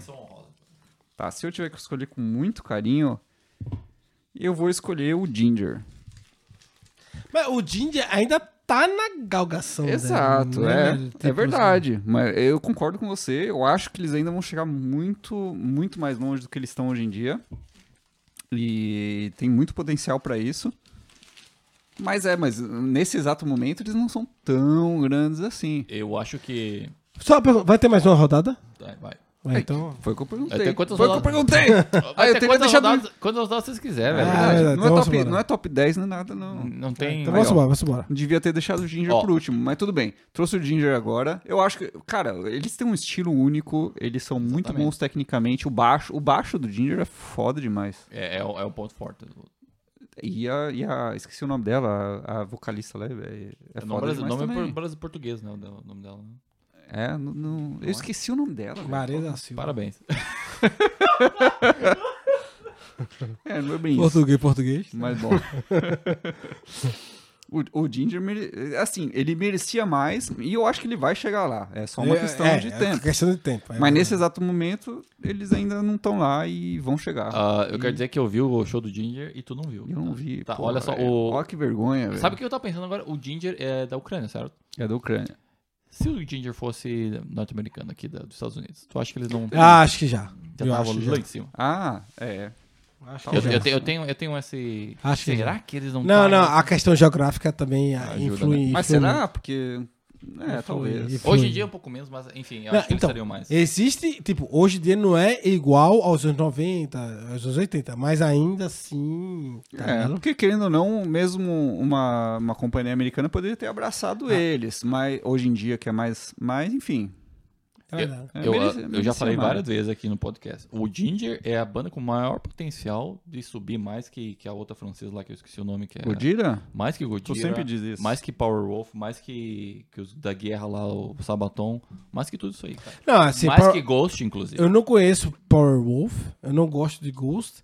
S3: Tá, se eu tiver que escolher com muito carinho, eu vou escolher o Ginger.
S2: Mas o Ginger ainda tá na galgação.
S3: Exato,
S2: dela,
S3: é,
S2: né?
S3: é
S2: Tipo
S3: verdade. Mas eu concordo com você. Eu acho que eles ainda vão chegar muito, muito mais longe do que eles estão hoje em dia. E tem muito potencial pra isso. Mas é, mas nesse exato momento eles não são tão grandes assim.
S1: Eu acho que.
S2: Só uma pergunta, vai ter mais uma rodada?
S1: Vai, vai.
S2: Vai, então.
S3: Foi o que eu perguntei.
S1: Quantas
S3: Foi o que eu perguntei.
S1: Vai
S3: eu teria
S1: quantas
S3: deixado-
S1: rodadas, quantas rodadas vocês quiserem, velho.
S2: Ah, é,
S3: não,
S2: então
S3: é
S2: vamos
S3: top, não é top 10, não é nada, não.
S1: Não tem.
S2: Então
S3: Aí,
S2: vamos embora, vamos embora.
S3: Devia ter deixado o Ginger
S1: Ó.
S3: por último, mas tudo bem. Trouxe o Ginger agora. Eu acho que, cara, eles têm um estilo único, eles são muito
S1: Exatamente.
S3: bons tecnicamente. O baixo, o baixo do Ginger é foda demais.
S1: É, é, o, é o ponto forte.
S3: E a, e a esqueci o nome dela, a, a vocalista lá, é, é
S1: É
S3: foda
S1: nome, nome é
S3: também.
S1: português, né? O nome dela. né?
S3: É, não, não- eu esqueci o nome dela.
S2: da Silva.
S1: Parabéns. [laughs]
S3: É, não é bem isso.
S2: Português, português.
S3: Mas bom. [laughs] o, o Ginger, mere- assim, ele merecia mais e eu acho que ele vai chegar lá. É só uma
S2: É,
S3: questão
S2: é,
S3: de
S2: é
S3: tempo.
S2: questão de tempo. é
S3: Mas nesse exato momento, eles ainda não estão lá e vão chegar.
S1: Ah, eu
S3: E
S1: quero dizer que eu vi o show do Ginger e tu não viu.
S3: Eu não vi.
S1: Tá,
S3: pô,
S1: olha só,
S3: é-
S1: o-
S3: Olha que vergonha.
S1: Sabe o que eu tava pensando agora? O Ginger é da Ucrânia, certo?
S3: É da Ucrânia.
S1: Se o Ginger fosse norte-americano aqui da- dos Estados Unidos, tu acha que eles não
S2: Ah, acho que já.
S1: já
S2: eu
S1: lá
S2: já.
S1: em cima?
S3: Ah, é.
S2: Acho que
S1: Eu,
S2: já.
S1: eu tenho, eu, tenho, eu tenho esse.
S2: Acho que
S1: Será
S2: já.
S1: que eles não
S2: Não, não, a questão geográfica também ah,
S1: Ajuda,
S2: influi.
S1: né?
S3: Mas
S2: influi-
S3: será? Porque. É, talvez.
S1: Hoje em dia é um pouco menos, mas enfim, eu
S2: Não,
S1: acho que eles
S2: então,
S1: mais.
S2: Existe, tipo, hoje em dia não é igual aos anos 90, aos anos 80, mas ainda assim. Tá
S3: É,
S2: ligado?
S3: porque querendo ou não, mesmo uma, uma companhia americana poderia ter abraçado
S2: Ah.
S3: eles, mas hoje em dia que é mais, mais enfim.
S2: É verdade.
S3: é,
S1: Eu,
S3: merece-
S1: eu já falei
S3: mais.
S1: várias vezes aqui no podcast. O Ginger é a banda com maior potencial de subir mais que, que a outra francesa lá, que eu esqueci o nome, que é.
S3: Godira?
S1: Mais que
S3: Tu
S1: Godira.
S3: sempre diz isso.
S1: Mais que Powerwolf, mais que, que os da guerra lá, o Sabaton. Mais que tudo isso aí, cara.
S2: Não, assim,
S1: mais
S2: Power-
S1: que Ghost, inclusive.
S2: eu não conheço Powerwolf, eu não gosto de Ghost.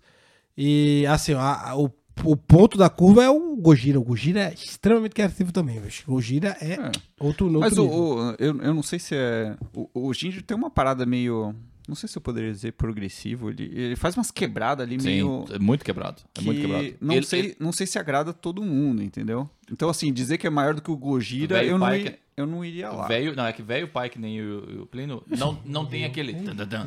S2: E, assim, a- a- o, o ponto da curva é o Gojira. O Gojira é extremamente criativo também. O Gojira é,
S3: É.
S2: outro, outro
S3: Mas o, o- eu, eu não sei se é. O, o Ginger tem uma parada meio. Não sei se eu poderia dizer progressivo. Ele, ele faz umas quebradas ali
S1: Sim,
S3: meio.
S1: é muito quebrado. É
S3: que
S1: muito quebrado.
S3: Não,
S1: Ele-
S3: sei,
S1: ele-
S3: não sei se agrada todo mundo, entendeu? Então, assim, dizer que é maior do que o Gojira, eu não
S1: que-
S3: eu não iria lá.
S1: Velho, não, é que velho pai que nem o, o Plínio não, não tem [laughs] aquele. tadadã.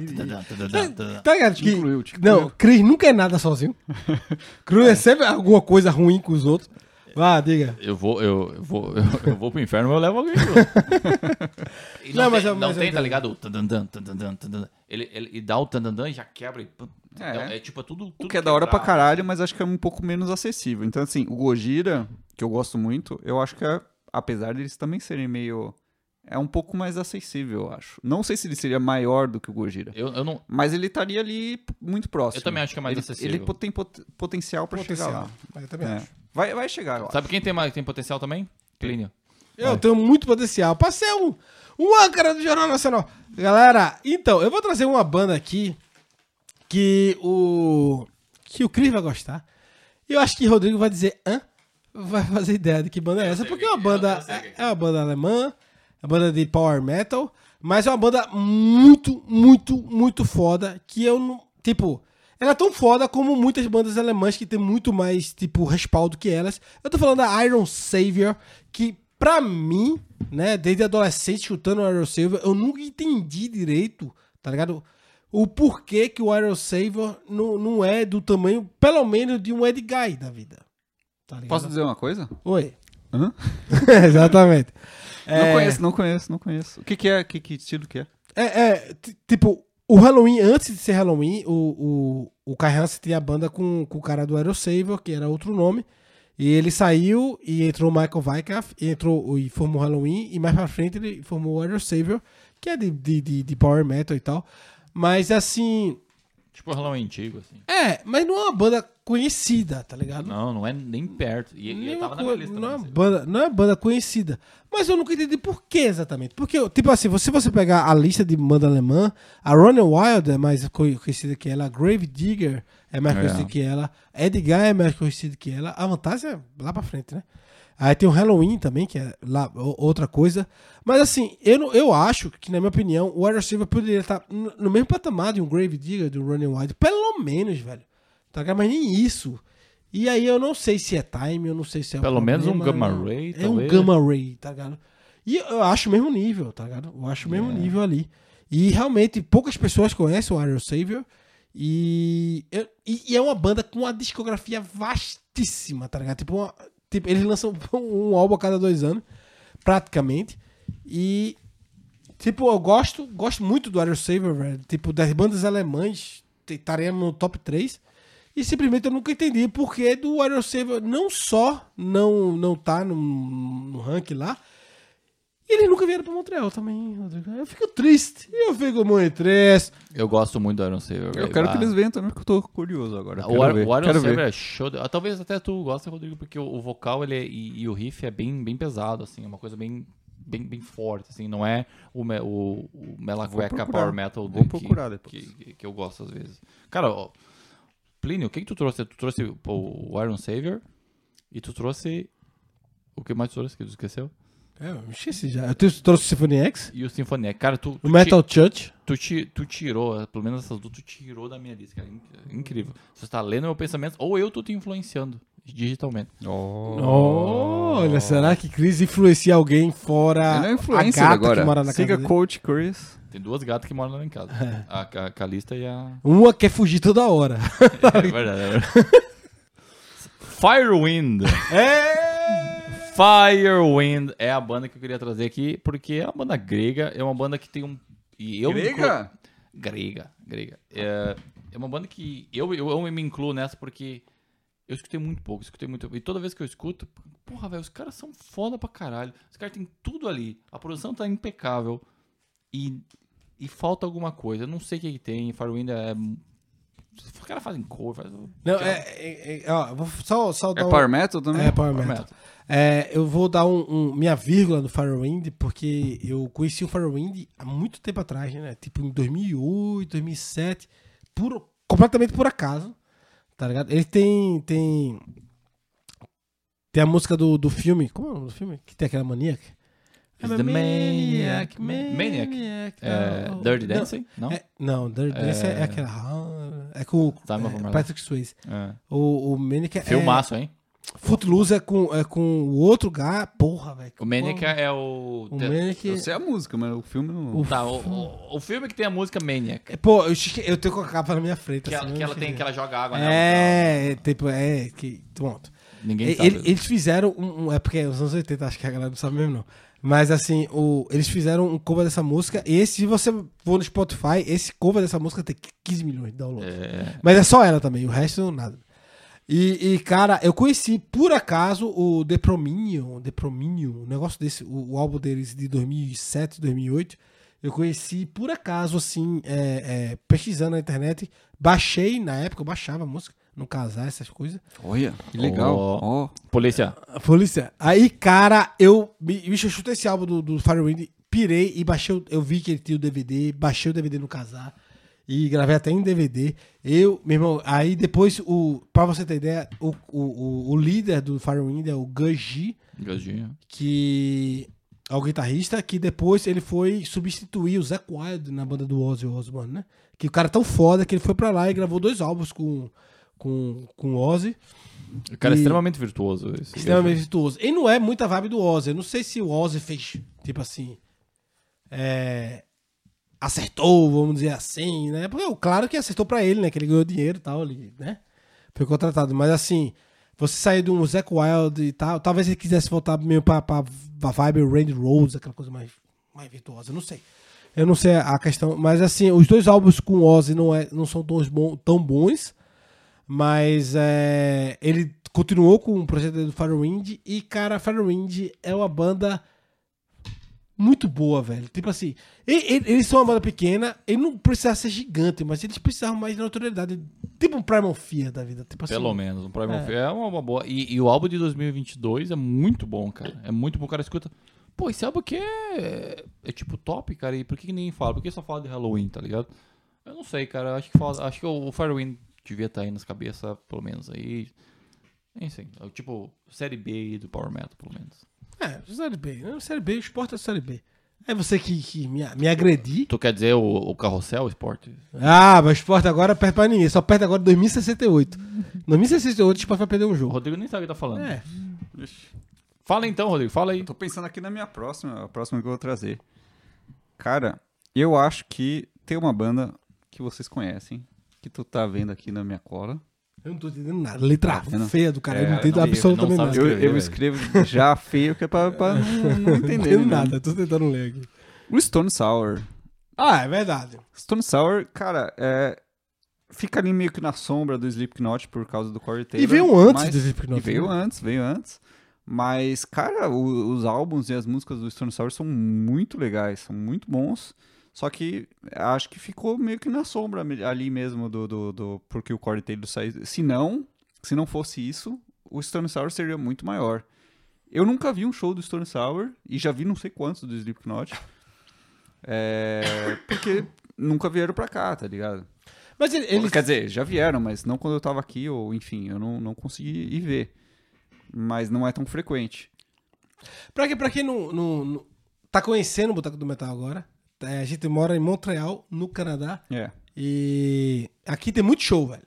S2: Tá ligado? Que,
S3: incluiu, te
S2: não. Cris nunca é nada sozinho. [laughs] Cris é sempre alguma coisa ruim com os outros. Vá, diga.
S1: Eu vou, eu, eu vou, [laughs] eu, eu vou pro inferno, mas eu levo alguém junto. Não,
S2: Não, mas
S1: tem,
S2: eu-
S1: não tem, tá ligado? O. Ele, ele e dá o tadandã e já quebra e.
S3: É.
S1: Então, é tipo, é tudo,
S3: O
S1: tudo
S3: que é da hora pra caralho, mas acho que é um pouco menos acessível. Então, assim, o Gojira, que eu gosto muito, eu acho que é, apesar deles também serem meio. É um pouco mais acessível, eu acho. Não sei se ele seria maior do que o Gojira.
S1: Eu, eu não.
S3: Mas ele estaria ali muito próximo.
S1: Eu também acho que é mais
S3: ele,
S1: acessível.
S3: Ele tem pot- potencial pra chegar lá.
S2: Mas eu também
S3: É.
S2: acho.
S3: Vai, vai chegar, eu acho.
S1: Sabe quem tem, mais, tem potencial também? Plínio.
S2: Eu tenho muito potencial pra ser um, um âncora do Jornal Nacional. Galera, então, eu vou trazer uma banda aqui que o. que o Cris vai gostar. E eu acho que o Rodrigo vai dizer, hã? Vai fazer ideia de que banda é essa, porque é uma
S1: é,
S2: banda. É, é uma banda alemã, é uma banda de power metal, mas é uma banda muito, muito, muito foda que eu não. Tipo. Ela é tão foda como muitas bandas alemãs que tem muito mais, tipo, respaldo que elas. Eu tô falando da Iron Savior, que pra mim, né, desde adolescente chutando o Iron Savior, eu nunca entendi direito, tá ligado? O porquê que o Iron Savior não, não é do tamanho, pelo menos, de um Ed Guy da vida. Tá?
S3: Posso dizer uma coisa?
S2: Oi.
S3: Hã? [laughs]
S2: Exatamente.
S3: Não
S2: É,
S3: conheço, não conheço, não conheço. O que, que é? Que, que estilo que é?
S2: É, é, tipo, o Halloween, antes de ser Halloween, o, o, o Kai Hansen tinha a banda com, com o cara do Aerosaver, que era outro nome. E ele saiu e entrou o Michael Weikaff, e entrou e formou o Halloween, e mais pra frente ele formou o Aerosaver, que é de, de, de, de power metal e tal. Mas assim.
S1: Tipo o Halloween antigo, assim.
S2: É, mas não é uma banda conhecida, tá ligado?
S1: Não, não é nem perto. E, e eu tava na minha lista.
S2: não, é
S1: também, assim.
S2: banda, não é banda conhecida. Mas eu nunca entendi por que exatamente. Porque, tipo assim, se você pegar a lista de banda alemã, a Running Wild é mais co- conhecida que ela, a Grave Digger é mais
S3: É.
S2: conhecida que ela, Edgar é mais conhecida que ela, a vantagem é lá pra frente, né? Aí tem o Halloween também, que é lá, outra coisa. Mas assim, eu, não- eu acho que, na minha opinião, o Wide Receiver poderia estar no mesmo patamar de um Grave Digger, do Running Wild. Pelo menos, velho. Tá? Mas nem isso. E aí eu não sei se é time, eu não sei se é
S1: Pelo menos um
S2: problema,
S1: Gamma
S2: eu-
S1: Ray,
S2: É um. Gamma Ray, tá ligado? E eu acho o mesmo nível, tá ligado? Eu acho o mesmo
S1: É.
S2: nível ali. E realmente poucas pessoas conhecem o Iron Savior. E, e, e é uma banda com uma discografia vastíssima, tá ligado? Tipo, uma- tipo, eles lançam [laughs] um álbum a cada dois anos, praticamente. E, tipo, eu gosto, gosto muito do Iron Savior, velho. Tipo, das bandas alemãs, estaria no top 3. E simplesmente eu nunca entendi por que do Iron Savior não só não, não tá no, no ranking lá, e eles nunca vieram pra Montreal também, Rodrigo. Eu fico triste. Eu fico muito triste.
S1: Eu gosto muito do Iron Saver.
S3: Eu quero que
S1: Ah,
S3: eles venham também, porque eu tô curioso agora.
S1: O,
S3: ver,
S1: o Iron
S3: quero
S1: Saver
S3: ver.
S1: é show. de- Talvez até tu goste, Rodrigo, porque o, o vocal ele é- e, e o riff é bem, bem pesado, assim. É uma coisa bem, bem, bem forte, assim. Não é o, me- o, o Mela
S3: Vou
S1: Cueca
S3: procurar.
S1: Power Metal
S3: Vou
S1: que-
S3: procurar depois.
S1: Que, que eu gosto às vezes. Cara, ó, Plínio, o que, que tu trouxe? Tu trouxe o, o Iron Savior e tu trouxe... O que mais tu trouxe que tu esqueceu?
S2: É, eu esqueci já. Eu trouxe o Symphony X,
S1: E o Symphony X. Cara, tu,
S2: o
S1: tu,
S2: Metal Church.
S1: ti- tu, ti- tu tirou, pelo menos essas duas, tu tirou da minha lista, cara. In- Incrível. Você tá lendo meu pensamento, ou eu tô te influenciando digitalmente.
S3: Oh.
S2: Olha, será que Chris influencia alguém fora
S3: Ele é
S2: a
S3: influencer
S2: gata
S3: agora.
S2: que mora na
S3: Siga
S2: casa dele?
S3: Coach Chris.
S1: Tem duas gatas que moram lá em casa.
S2: É.
S1: A, a Calista e a.
S2: Uma quer fugir toda hora. [laughs]
S1: É verdade, é verdade. [laughs] Firewind.
S2: É!
S1: Firewind é a banda que eu queria trazer aqui, porque é uma banda grega, é uma banda que tem um. E eu incluo-
S3: Grega?
S1: Grega, grega. É, é uma banda que eu, eu, eu me incluo nessa porque eu escutei muito pouco, escutei muito E toda vez que eu escuto, porra, velho, os caras são foda pra caralho. Os caras têm tudo ali. A produção tá impecável. E, e falta alguma coisa. Eu não sei o que, que tem. Firewind é. Os caras fazem cor, faz.
S2: Não, é, é, é, ó, vou só, só
S3: É
S2: dar um-
S3: Power Metal também?
S2: É, Power
S1: Power
S2: Metal.
S1: Metal.
S2: É, eu vou dar um, um- minha vírgula no Firewind, porque eu conheci o Firewind há muito tempo atrás, né? Tipo em 2008, 2007, por, completamente por acaso, tá ligado? Ele tem, tem, tem a música do, do filme, como é o nome do filme? Que tem aquela maníaca?
S1: The Maniac, Maniac. É,
S2: não.
S1: Dirty
S2: Não,
S1: Dancing? Não?
S2: É, não, Dirty Dancing é, aquela. É com o
S1: Time of
S2: é, Patrick Swayze.
S1: É.
S2: O, o Maniac é.
S1: Filmaço, hein?
S2: Footloose é com, é com o outro gato. Porra, velho.
S1: O Maniac é o.
S2: O Maniac.
S3: Eu sei a música, mas o filme não.
S1: Tá, o, o, o filme que tem a música Maniac.
S2: É, Pô, eu, eu tenho com a capa na minha frente.
S1: Que
S2: assim,
S1: ela, que ela tem, que ela joga água nela.
S2: É, é, tipo, é. Que, pronto.
S1: Ninguém sabe.
S2: ele- eles fizeram um, um- É porque é os anos 80, acho que a galera não sabe mesmo, não. Mas assim, o, eles fizeram um cover dessa música. E esse, se você for no Spotify, esse cover dessa música tem 15 milhões de downloads.
S1: É,
S2: Mas é só ela também, o resto nada. E, e, cara, eu conheci por acaso o The Prominion, The Prominion, um negócio desse, o, o álbum deles de 2007, 2008. Eu conheci por acaso, assim, é, é, pesquisando na internet. Baixei, na época eu baixava a música, no casar, essas coisas.
S3: Olha, que legal.
S1: Ó.
S3: Ó.
S1: polícia.
S2: A polícia. Aí, cara, eu. bi- Bicho, eu chutei esse álbum do, do Firewind, pirei e baixei. Eu vi que ele tinha o DVD, baixei o DVD no casar. E gravei até em DVD. Eu, meu irmão, aí depois, o, pra você ter ideia, o, o, o, o líder do Firewind é o Ganji,
S1: Gajinho.
S2: que é o guitarrista, que depois ele foi substituir o Zac Wild na banda do Ozzy Osbourne, né? Que o cara é tão foda que ele foi pra lá e gravou dois álbuns com, com, com o Ozzy.
S1: O cara é
S2: E-
S1: extremamente virtuoso.
S2: Extremamente virtuoso. E não é muita vibe do Ozzy. Eu não sei se o Ozzy fez, tipo assim. é, acertou, vamos dizer assim, né? Porque, claro que acertou pra ele, né? Que ele ganhou dinheiro e tal, ali, né? Foi contratado. Mas assim, você sair de um Zac Wild e tal, talvez ele quisesse voltar meio pra, pra, pra vibe Randy Rose, aquela coisa mais, mais virtuosa. Não sei. Eu não sei a questão. Mas assim, os dois álbuns com o Ozzy não, é, não são tão, bons, tão bons. Mas é, ele continuou com o projeto do Firewind. E, cara, Firewind é uma banda muito boa, velho. Tipo assim, e- e- eles são uma banda pequena, ele não precisava ser gigante, mas eles precisavam mais de notoriedade. Tipo um Primal Fear da vida. Tipo assim,
S1: Pelo menos, um Primal
S2: É.
S1: Fear é uma, uma boa. E, e o álbum de 2022 é muito bom, cara. É muito bom. O cara escuta. Pô, esse álbum aqui é, é tipo top, cara. E por que, que ninguém fala? Por que só fala de Halloween, tá ligado? Eu não sei, cara. Acho que, fala- acho que o Firewind devia estar aí nas cabeças, pelo menos aí. Enfim, é o tipo série B aí do Power Metal, pelo menos.
S2: É, Série B. né? Série B, o esporte é Série B. É você que, que me, me agredi.
S1: Tu quer dizer o, o carrossel, o esporte?
S2: Ah, mas o esporte agora perde pra ninguém. Só perde agora em 2068. 2068 o esporte vai perder um
S1: O
S2: jogo.
S1: Rodrigo nem sabe o que tá falando.
S2: É.
S1: Fala então, Rodrigo, fala aí.
S3: Eu tô pensando aqui na minha próxima, a próxima que eu vou trazer. Cara, eu acho que tem uma banda que vocês conhecem, que tu tá vendo aqui na minha cola.
S2: Eu não tô entendendo nada. Letra
S3: Tá
S2: feia do cara. eu
S3: É,
S2: não entendo
S3: não,
S2: absolutamente
S1: não
S2: nada.
S3: Eu, eu escrevo já feio, que é pra, pra não, não [laughs]
S2: Não
S3: entender.
S2: entendo
S3: né?
S2: nada. Tô tentando ler aqui.
S3: O Stone Sour.
S2: Ah, é verdade.
S3: Stone Sour, cara, é, fica ali meio que na sombra do Slipknot por causa do Corey Taylor.
S2: E veio antes
S3: mas-
S2: do Slipknot,
S3: E veio
S2: né?
S3: antes, veio antes. Mas, cara, o- os álbuns e as músicas do Stone Sour são muito legais, são muito bons. Só que acho que ficou meio que na sombra ali mesmo do, do, do- porque o Corey Taylor saiu. Se não, se não fosse isso, o Stone Sour seria muito maior. Eu nunca vi um show do Stone Sour e já vi não sei quantos do Slipknot. [laughs] É, porque nunca vieram pra cá, tá ligado?
S2: Mas ele, ele-
S3: Quer dizer, já vieram, mas não quando eu tava aqui, ou enfim, eu não, não consegui ir ver. Mas não é tão frequente.
S2: pra, quem, pra quem não, não, não- tá conhecendo o Boteco do Metal agora, a gente mora em Montreal, no Canadá.
S3: É,
S2: E aqui tem muito show, velho.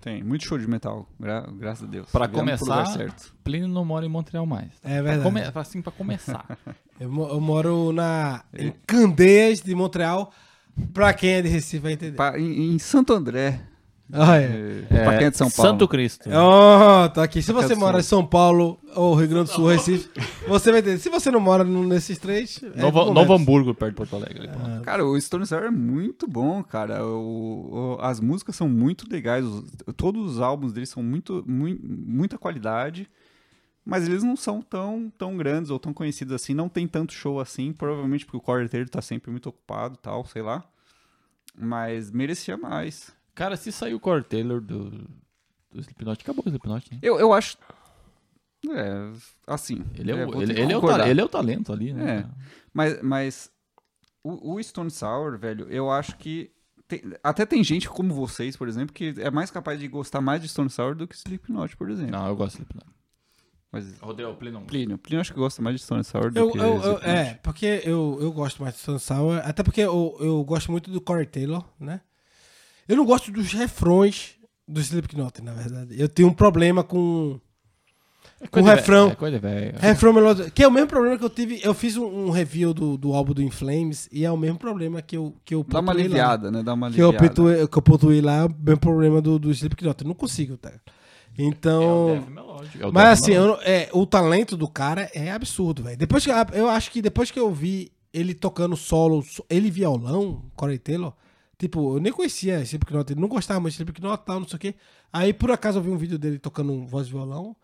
S3: tem muito show de metal, gra- graças a Deus.
S1: Pra
S3: lugar
S1: começar,
S3: certo.
S1: Plínio não mora em Montreal mais.
S2: É
S1: Pra
S2: verdade.
S1: come- assim, pra começar. [laughs]
S2: Eu, mo- eu moro na, em Candeias de Montreal. Pra quem é de Recife vai entender.
S3: Pa- em, em Santo André,
S2: Ah, é.
S3: é, pra quem é de São Paulo.
S1: Santo Cristo.
S2: Oh, tá aqui. Se você
S3: Quero
S2: mora em. São Paulo ou Rio Grande do Sul, Recife, você vai entender. Se você não mora num desses três. é
S1: Novo. Hamburgo, perto de Porto Alegre. pronto.
S3: Cara, o Stone Sour é muito bom, cara. O- o- as músicas são muito legais. os- todos os álbuns deles são muito, mui- muita qualidade. Mas eles não são tão, tão grandes ou tão conhecidos assim. Não tem tanto show assim. Provavelmente porque o Corey Taylor tá sempre muito ocupado e tal, sei lá. Mas merecia mais.
S1: Cara, se sair o Core Taylor do, do Slipknot, acabou o Slipknot, né?
S3: Eu, eu acho. É, assim.
S1: Ele é, o,
S3: vou
S1: ele, ele é o, ta- ele é o talento ali, né?
S3: É. Mas, mas o, o Stone Sour, velho, eu acho que. tem- até tem gente como vocês, por exemplo, que é mais capaz de gostar mais de Stone Sour do que Slipknot, por exemplo.
S1: Não, eu gosto do Slipknot.
S3: Mas
S1: Rodeu, Plínio.
S3: Plínio, Plínio acho que gosta mais de Stone Sour do
S2: Eu,
S3: que
S2: eu, eu-
S3: Slipknot.
S2: é, porque eu, eu gosto mais do Stone Sour, até porque eu, eu gosto muito do Corey Taylor, né? Eu não gosto dos refrões do Slipknot, na verdade. Eu tenho um problema com
S1: É
S2: Com
S1: coisa de
S2: refrão.
S1: É.
S2: Refrão melódico. Que é o mesmo problema que eu tive. Eu fiz um, um review do, do álbum do In Flames e é o mesmo problema que eu, que eu
S3: Dá uma
S2: pontuei lá.
S3: aliviada, né? Dá uma
S2: Que eu,
S3: aliviada.
S2: pontuei, que eu pontuei lá é o mesmo problema do, do Slipknot. Eu não consigo, tá?
S1: É o
S2: Então.
S1: é o
S2: mas assim, eu é, o talento do cara é absurdo, velho. Depois que eu acho que depois que eu vi ele tocando solo, so- ele violão, Corey Taylor, tipo, eu nem conhecia Slipknot, ele não gostava muito de Slipknot, tal, não sei o quê. Aí por acaso eu vi um vídeo dele tocando um voz e violão.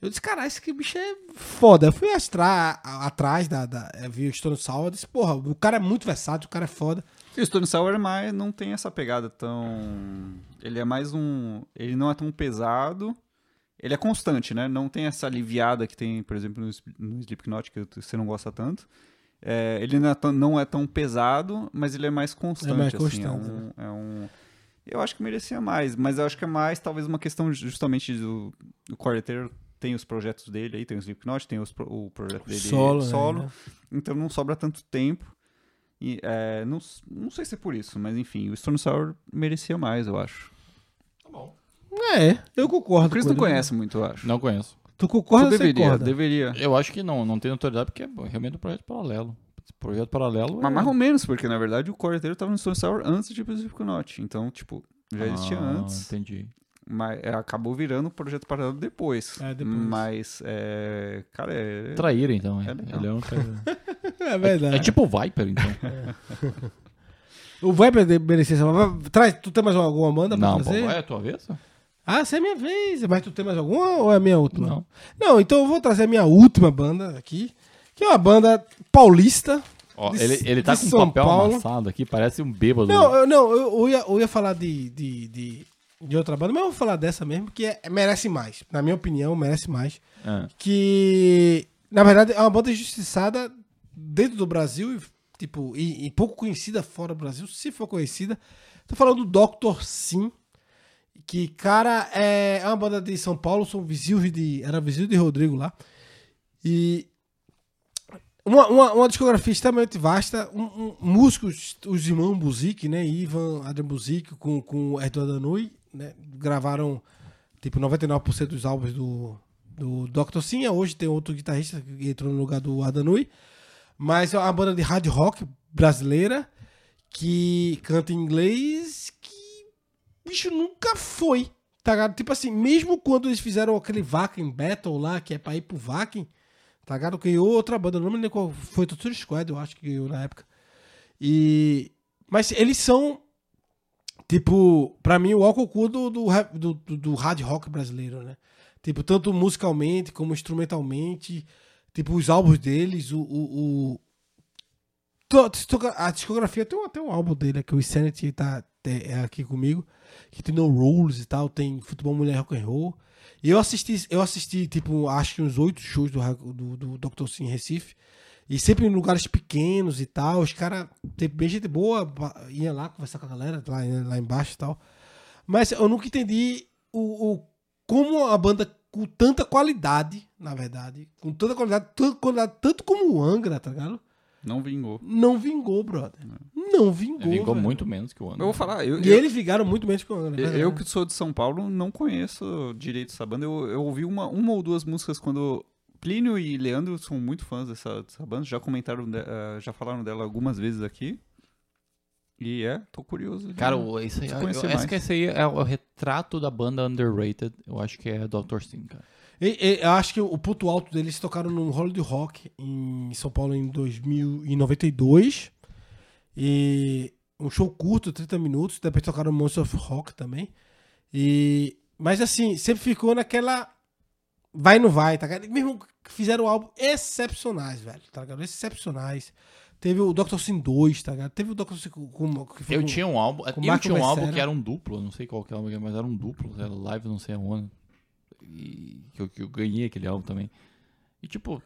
S2: Eu disse, caralho, esse bicho é foda. Eu fui astra- atrás da, da eu vi o Stone Sour, eu disse, porra, o cara é muito versátil, o cara é foda.
S3: E o Stone Sour é mais, não tem essa pegada tão. Ele é mais um. Ele não é tão pesado. Ele é constante, né? Não tem essa aliviada que tem, por exemplo, no, no Slipknot, que você não gosta tanto. É, ele não é, tão, não é tão pesado, mas ele é mais constante.
S2: mais
S3: assim, é
S2: constante,
S3: um, é um- Eu acho que merecia mais, mas eu acho que é mais talvez uma questão justamente do, do Corey Taylor tem os projetos dele aí, tem o Slipknot, tem os o projeto dele
S2: Solo,
S3: solo
S2: né?
S3: então não sobra tanto tempo. E, é, não, não sei se é por isso, mas enfim, o Stone Sour merecia mais, eu acho.
S1: Tá bom.
S2: É, eu concordo.
S3: O Chris
S2: com
S3: não
S2: ele.
S3: conhece muito, eu acho.
S1: Não conheço.
S2: Tu concorda ou você
S3: deveria, deveria.
S1: Eu acho que não, não tem notoriedade porque é realmente um projeto paralelo. Projeto paralelo
S3: Mas
S1: é...
S3: mais ou menos, porque na verdade o Corey Taylor tava no Stone Sour antes de pro Slipknot. Então, tipo, já existia
S1: Ah,
S3: antes,
S1: Entendi.
S3: mas é, acabou virando o projeto paralelo depois.
S2: É, depois.
S3: Mas, é, cara, é...
S1: Traíra, então.
S3: É
S1: É, é, um cara- [laughs]
S2: É verdade.
S1: é tipo o Viper, então. [laughs]
S2: O Viper merecia Traz, tu tem mais alguma banda pra
S1: Não,
S2: trazer?
S1: é a tua vez?
S2: Ah, essa é a minha vez. Mas tu tem mais alguma ou é a minha última?
S1: Não.
S2: Não, então eu vou trazer a minha última banda aqui, que é uma banda paulista.
S1: Ó,
S2: De-
S1: ele, ele tá
S2: de
S1: com um
S2: São
S1: papel
S2: Paulo.
S1: amassado aqui, parece um bêbado.
S2: Não, eu, não, eu, eu ia, eu ia falar de, de, de, de outra banda, mas eu vou falar dessa mesmo, que é- merece mais. Na minha opinião, merece mais.
S1: Ah,
S2: que na verdade é uma banda injustiçada dentro do Brasil e, tipo e, e pouco conhecida fora do Brasil, se for conhecida. Tô falando do Dr. Sim, que cara é, é uma banda de São Paulo, são vizinhos de era vizinho de Rodrigo lá. E uma, uma, uma discografia extremamente vasta, um, um- músicos, os irmãos Buzik, né, Ivan, Adrian Buzik com, com Eduardo Danui, né, gravaram tipo 99% dos álbuns do, do Dr. Sim. Hoje tem outro guitarrista que entrou no lugar do Adanui. Mas é uma banda de hard rock brasileira que canta em inglês bicho nunca foi. Tá ligado? Tipo assim, mesmo quando eles fizeram aquele Vakin Battle lá, que é pra ir pro Vakin, tá ligado? Ganhou outra banda, não me lembro qual foi, Torture Squad, eu acho que na época. E. Mas eles são. Tipo, pra mim, o álcool do, do, do, do, hard rock brasileiro, né? Tipo, tanto musicalmente como instrumentalmente. Tipo, os álbuns deles, o. o, A discografia tem até um álbum dele, que o Insanity tá é aqui comigo, que tem No Rules e tal, tem Futebol Mulher Rock and Roll. E eu assisti, eu assisti, tipo, acho que uns oito shows do, do, do Dr. Sim em Recife. E sempre em lugares pequenos e tal. Os caras, bem gente boa, ia lá conversar com a galera lá, lá embaixo e tal. Mas eu nunca entendi o, o- como a banda com tanta qualidade, na verdade, com tanta qualidade, tanta qualidade tanto como o Angra, tá ligado?
S3: Não vingou.
S2: Não vingou, brother. Não vingou.
S1: Ele vingou
S2: velho.
S1: muito menos que o ano.
S3: Eu vou falar, eu,
S2: E
S3: eu,
S2: eles vingaram muito menos que o Angra.
S3: eu,
S2: né?
S3: eu que sou de São Paulo não conheço direito essa banda. Eu, eu ouvi uma, uma ou duas músicas quando. Plínio e Leandro são muito fãs dessa, dessa banda, já comentaram, de- eh, já falaram dela algumas vezes aqui. E é, tô curioso.
S1: Cara, o- isso aí,
S3: Preciso
S1: eu, que esse aí é o retrato da banda underrated. Eu acho que é Dr. Sim, cara.
S2: E- e- eu acho que o ponto alto deles tocaram no Hollywood Rock em São Paulo em 2092. E um show curto, 30 minutos. Depois tocaram Monster of Rock também. E, mas assim, sempre ficou naquela. Vai e não vai, tá ligado? Mesmo fizeram álbum excepcionais, velho, tá ligado? Excepcionais. Teve o Dr. Sim 2, tá ligado? Teve o Dr. Sim com,
S1: Eu
S2: com-
S1: tinha um álbum. Eu
S2: Marco
S1: tinha um álbum que era um duplo, não sei qual que é, mas era um duplo, era live não sei aonde. E que eu, que eu ganhei aquele álbum também. E tipo,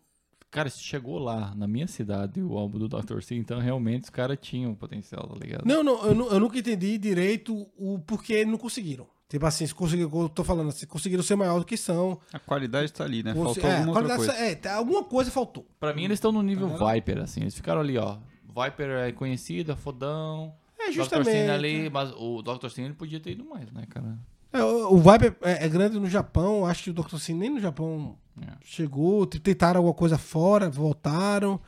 S1: cara, se chegou lá na minha cidade o álbum do Dr. Sim, então realmente os caras tinham potencial, tá ligado?
S2: Não, não eu, eu nunca entendi direito o porquê não conseguiram. Tipo assim, se conseguiram, eu tô falando assim, conseguiram ser maior do que são.
S3: A qualidade tá ali, né? Faltou
S2: é,
S3: alguma outra
S2: qualidade-
S3: coisa.
S2: é, tá- alguma coisa faltou.
S1: Pra mim eles estão no nível
S2: Aham.
S1: Viper, assim. Eles ficaram ali, ó. Viper é conhecida, fodão.
S2: É,
S1: Dr.
S2: justamente.
S1: Sim ali, mas o Dr. Sim ele podia ter ido mais, né, cara?
S2: É, o o vibe é, é grande no Japão. Acho que o Dr. Sim nem no Japão
S1: É.
S2: chegou. Tentaram alguma coisa fora, voltaram.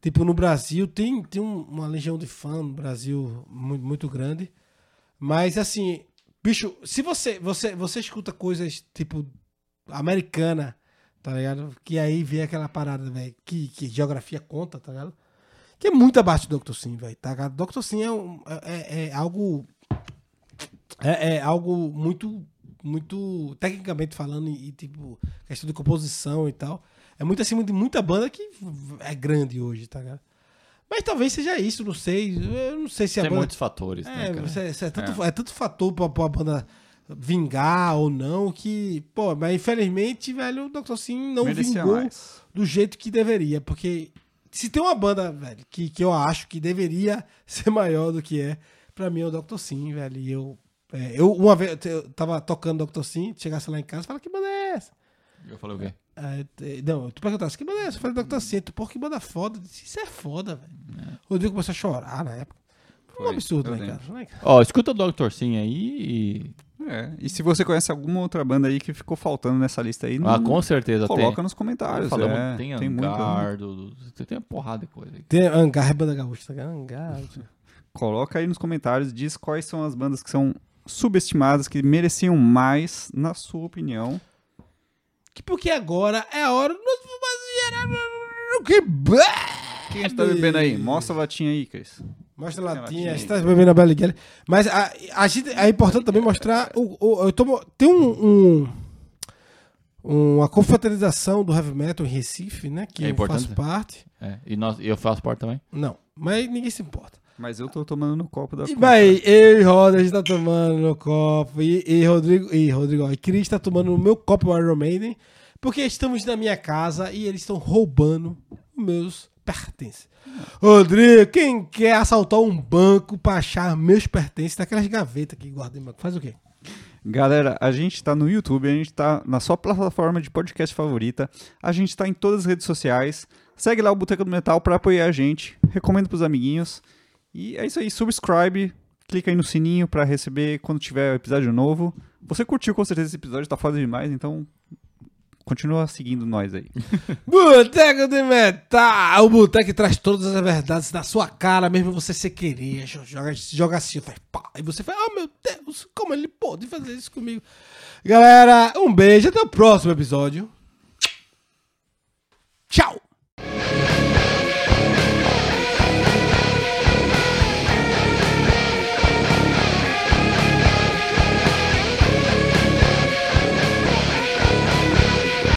S2: Tipo, no Brasil, tem, tem um- uma legião de fã no Brasil muito, muito grande. Mas, assim, bicho, se você, você, você escuta coisas, tipo, americana, tá ligado? Que aí vem aquela parada, velho, que, que geografia conta, tá ligado? Que é muito abaixo do Dr. Sim, velho, tá ligado? Dr. Sim é, um- é, é algo... É, é algo muito, muito, tecnicamente falando, e, e, tipo, questão de composição e tal. É muito acima de muita banda que é grande hoje, tá ligado? Mas talvez seja isso, não sei. Eu não sei se a
S1: Tem
S2: banda.
S1: muitos fatores, né,
S2: É,
S1: cara?
S2: você- você é, tanto, é. tanto fator pra, pra banda vingar ou não que, pô, mas infelizmente, velho, o Dr. Sim não
S3: Merecia
S2: vingou
S3: mais.
S2: do jeito que deveria, porque se tem uma banda, velho, que, que eu acho que deveria [laughs] ser maior do que é, pra mim é o Dr. Sim, velho, e eu, é, eu uma vez, eu tava tocando Dr. Sim, chegasse lá em casa, fala, que banda é essa?
S1: Eu falei o quê?
S2: Aí, te- não, tu perguntasse, que banda é essa? Eu falei, Dr. Sim, tu, pô, que banda foda, Eu disse, isso é foda, velho. O Rodrigo começou a chorar na época. Foi um
S3: Foi,
S2: absurdo em casa.
S1: Ó, escuta o Dr. Sim aí e...
S3: É. E se você conhece alguma outra banda aí que ficou faltando nessa lista aí,
S1: Ah, com certeza
S3: coloca
S1: tem.
S3: nos comentários.
S1: Falamos,
S3: é.
S1: tem
S3: tem
S1: Hangar, do, do- tem uma porrada de coisa aí.
S2: Tem Angar, é banda gaúcha, tá? Angar.
S3: Coloca aí nos comentários, diz quais são as bandas que são subestimadas, que mereciam mais, na sua opinião.
S2: Que porque agora é a hora. Vamos gerar. Que
S3: Quem está bebendo aí? Mostra a latinha aí, Cris.
S2: Mostra a latinha,
S3: latinha
S2: você tá bebendo a Belly Guerra. Mas a, a gente, é importante também mostrar. O, o- eu tomo, tem um, um- uma confraternização do heavy metal em Recife, né? Que
S1: É
S2: eu
S1: importante.
S2: faço parte.
S1: É, e nós, e eu faço parte também.
S2: Não, mas ninguém se importa.
S3: Mas eu tô tomando no copo da
S2: E vai, eu e Roda, a gente tá tomando no copo. E, e Rodrigo, e Rodrigo, ó, e Cris tá tomando no meu copo o Iron Maiden. Porque estamos na minha casa e eles estão roubando os meus pertences. Rodrigo, quem quer assaltar um banco pra achar meus pertences daquelas gavetas que guardam em banco? Faz o quê?
S3: Galera, a gente tá no YouTube, a gente tá na sua plataforma de podcast favorita, a gente tá em todas as redes sociais. Segue lá o Boteco do Metal pra apoiar a gente, recomendo pros amiguinhos. E é isso aí, subscribe, clica aí no sininho pra receber quando tiver episódio novo. Você curtiu com certeza esse episódio, tá foda demais, então continua seguindo nós aí. [laughs]
S2: Boteco de Metal! O Boteco traz todas as verdades na sua cara, mesmo você sem querer. Joga, joga assim, faz pá. E você fala, oh meu Deus, como ele pode fazer isso comigo? Galera, um beijo, até o próximo episódio. Tchau!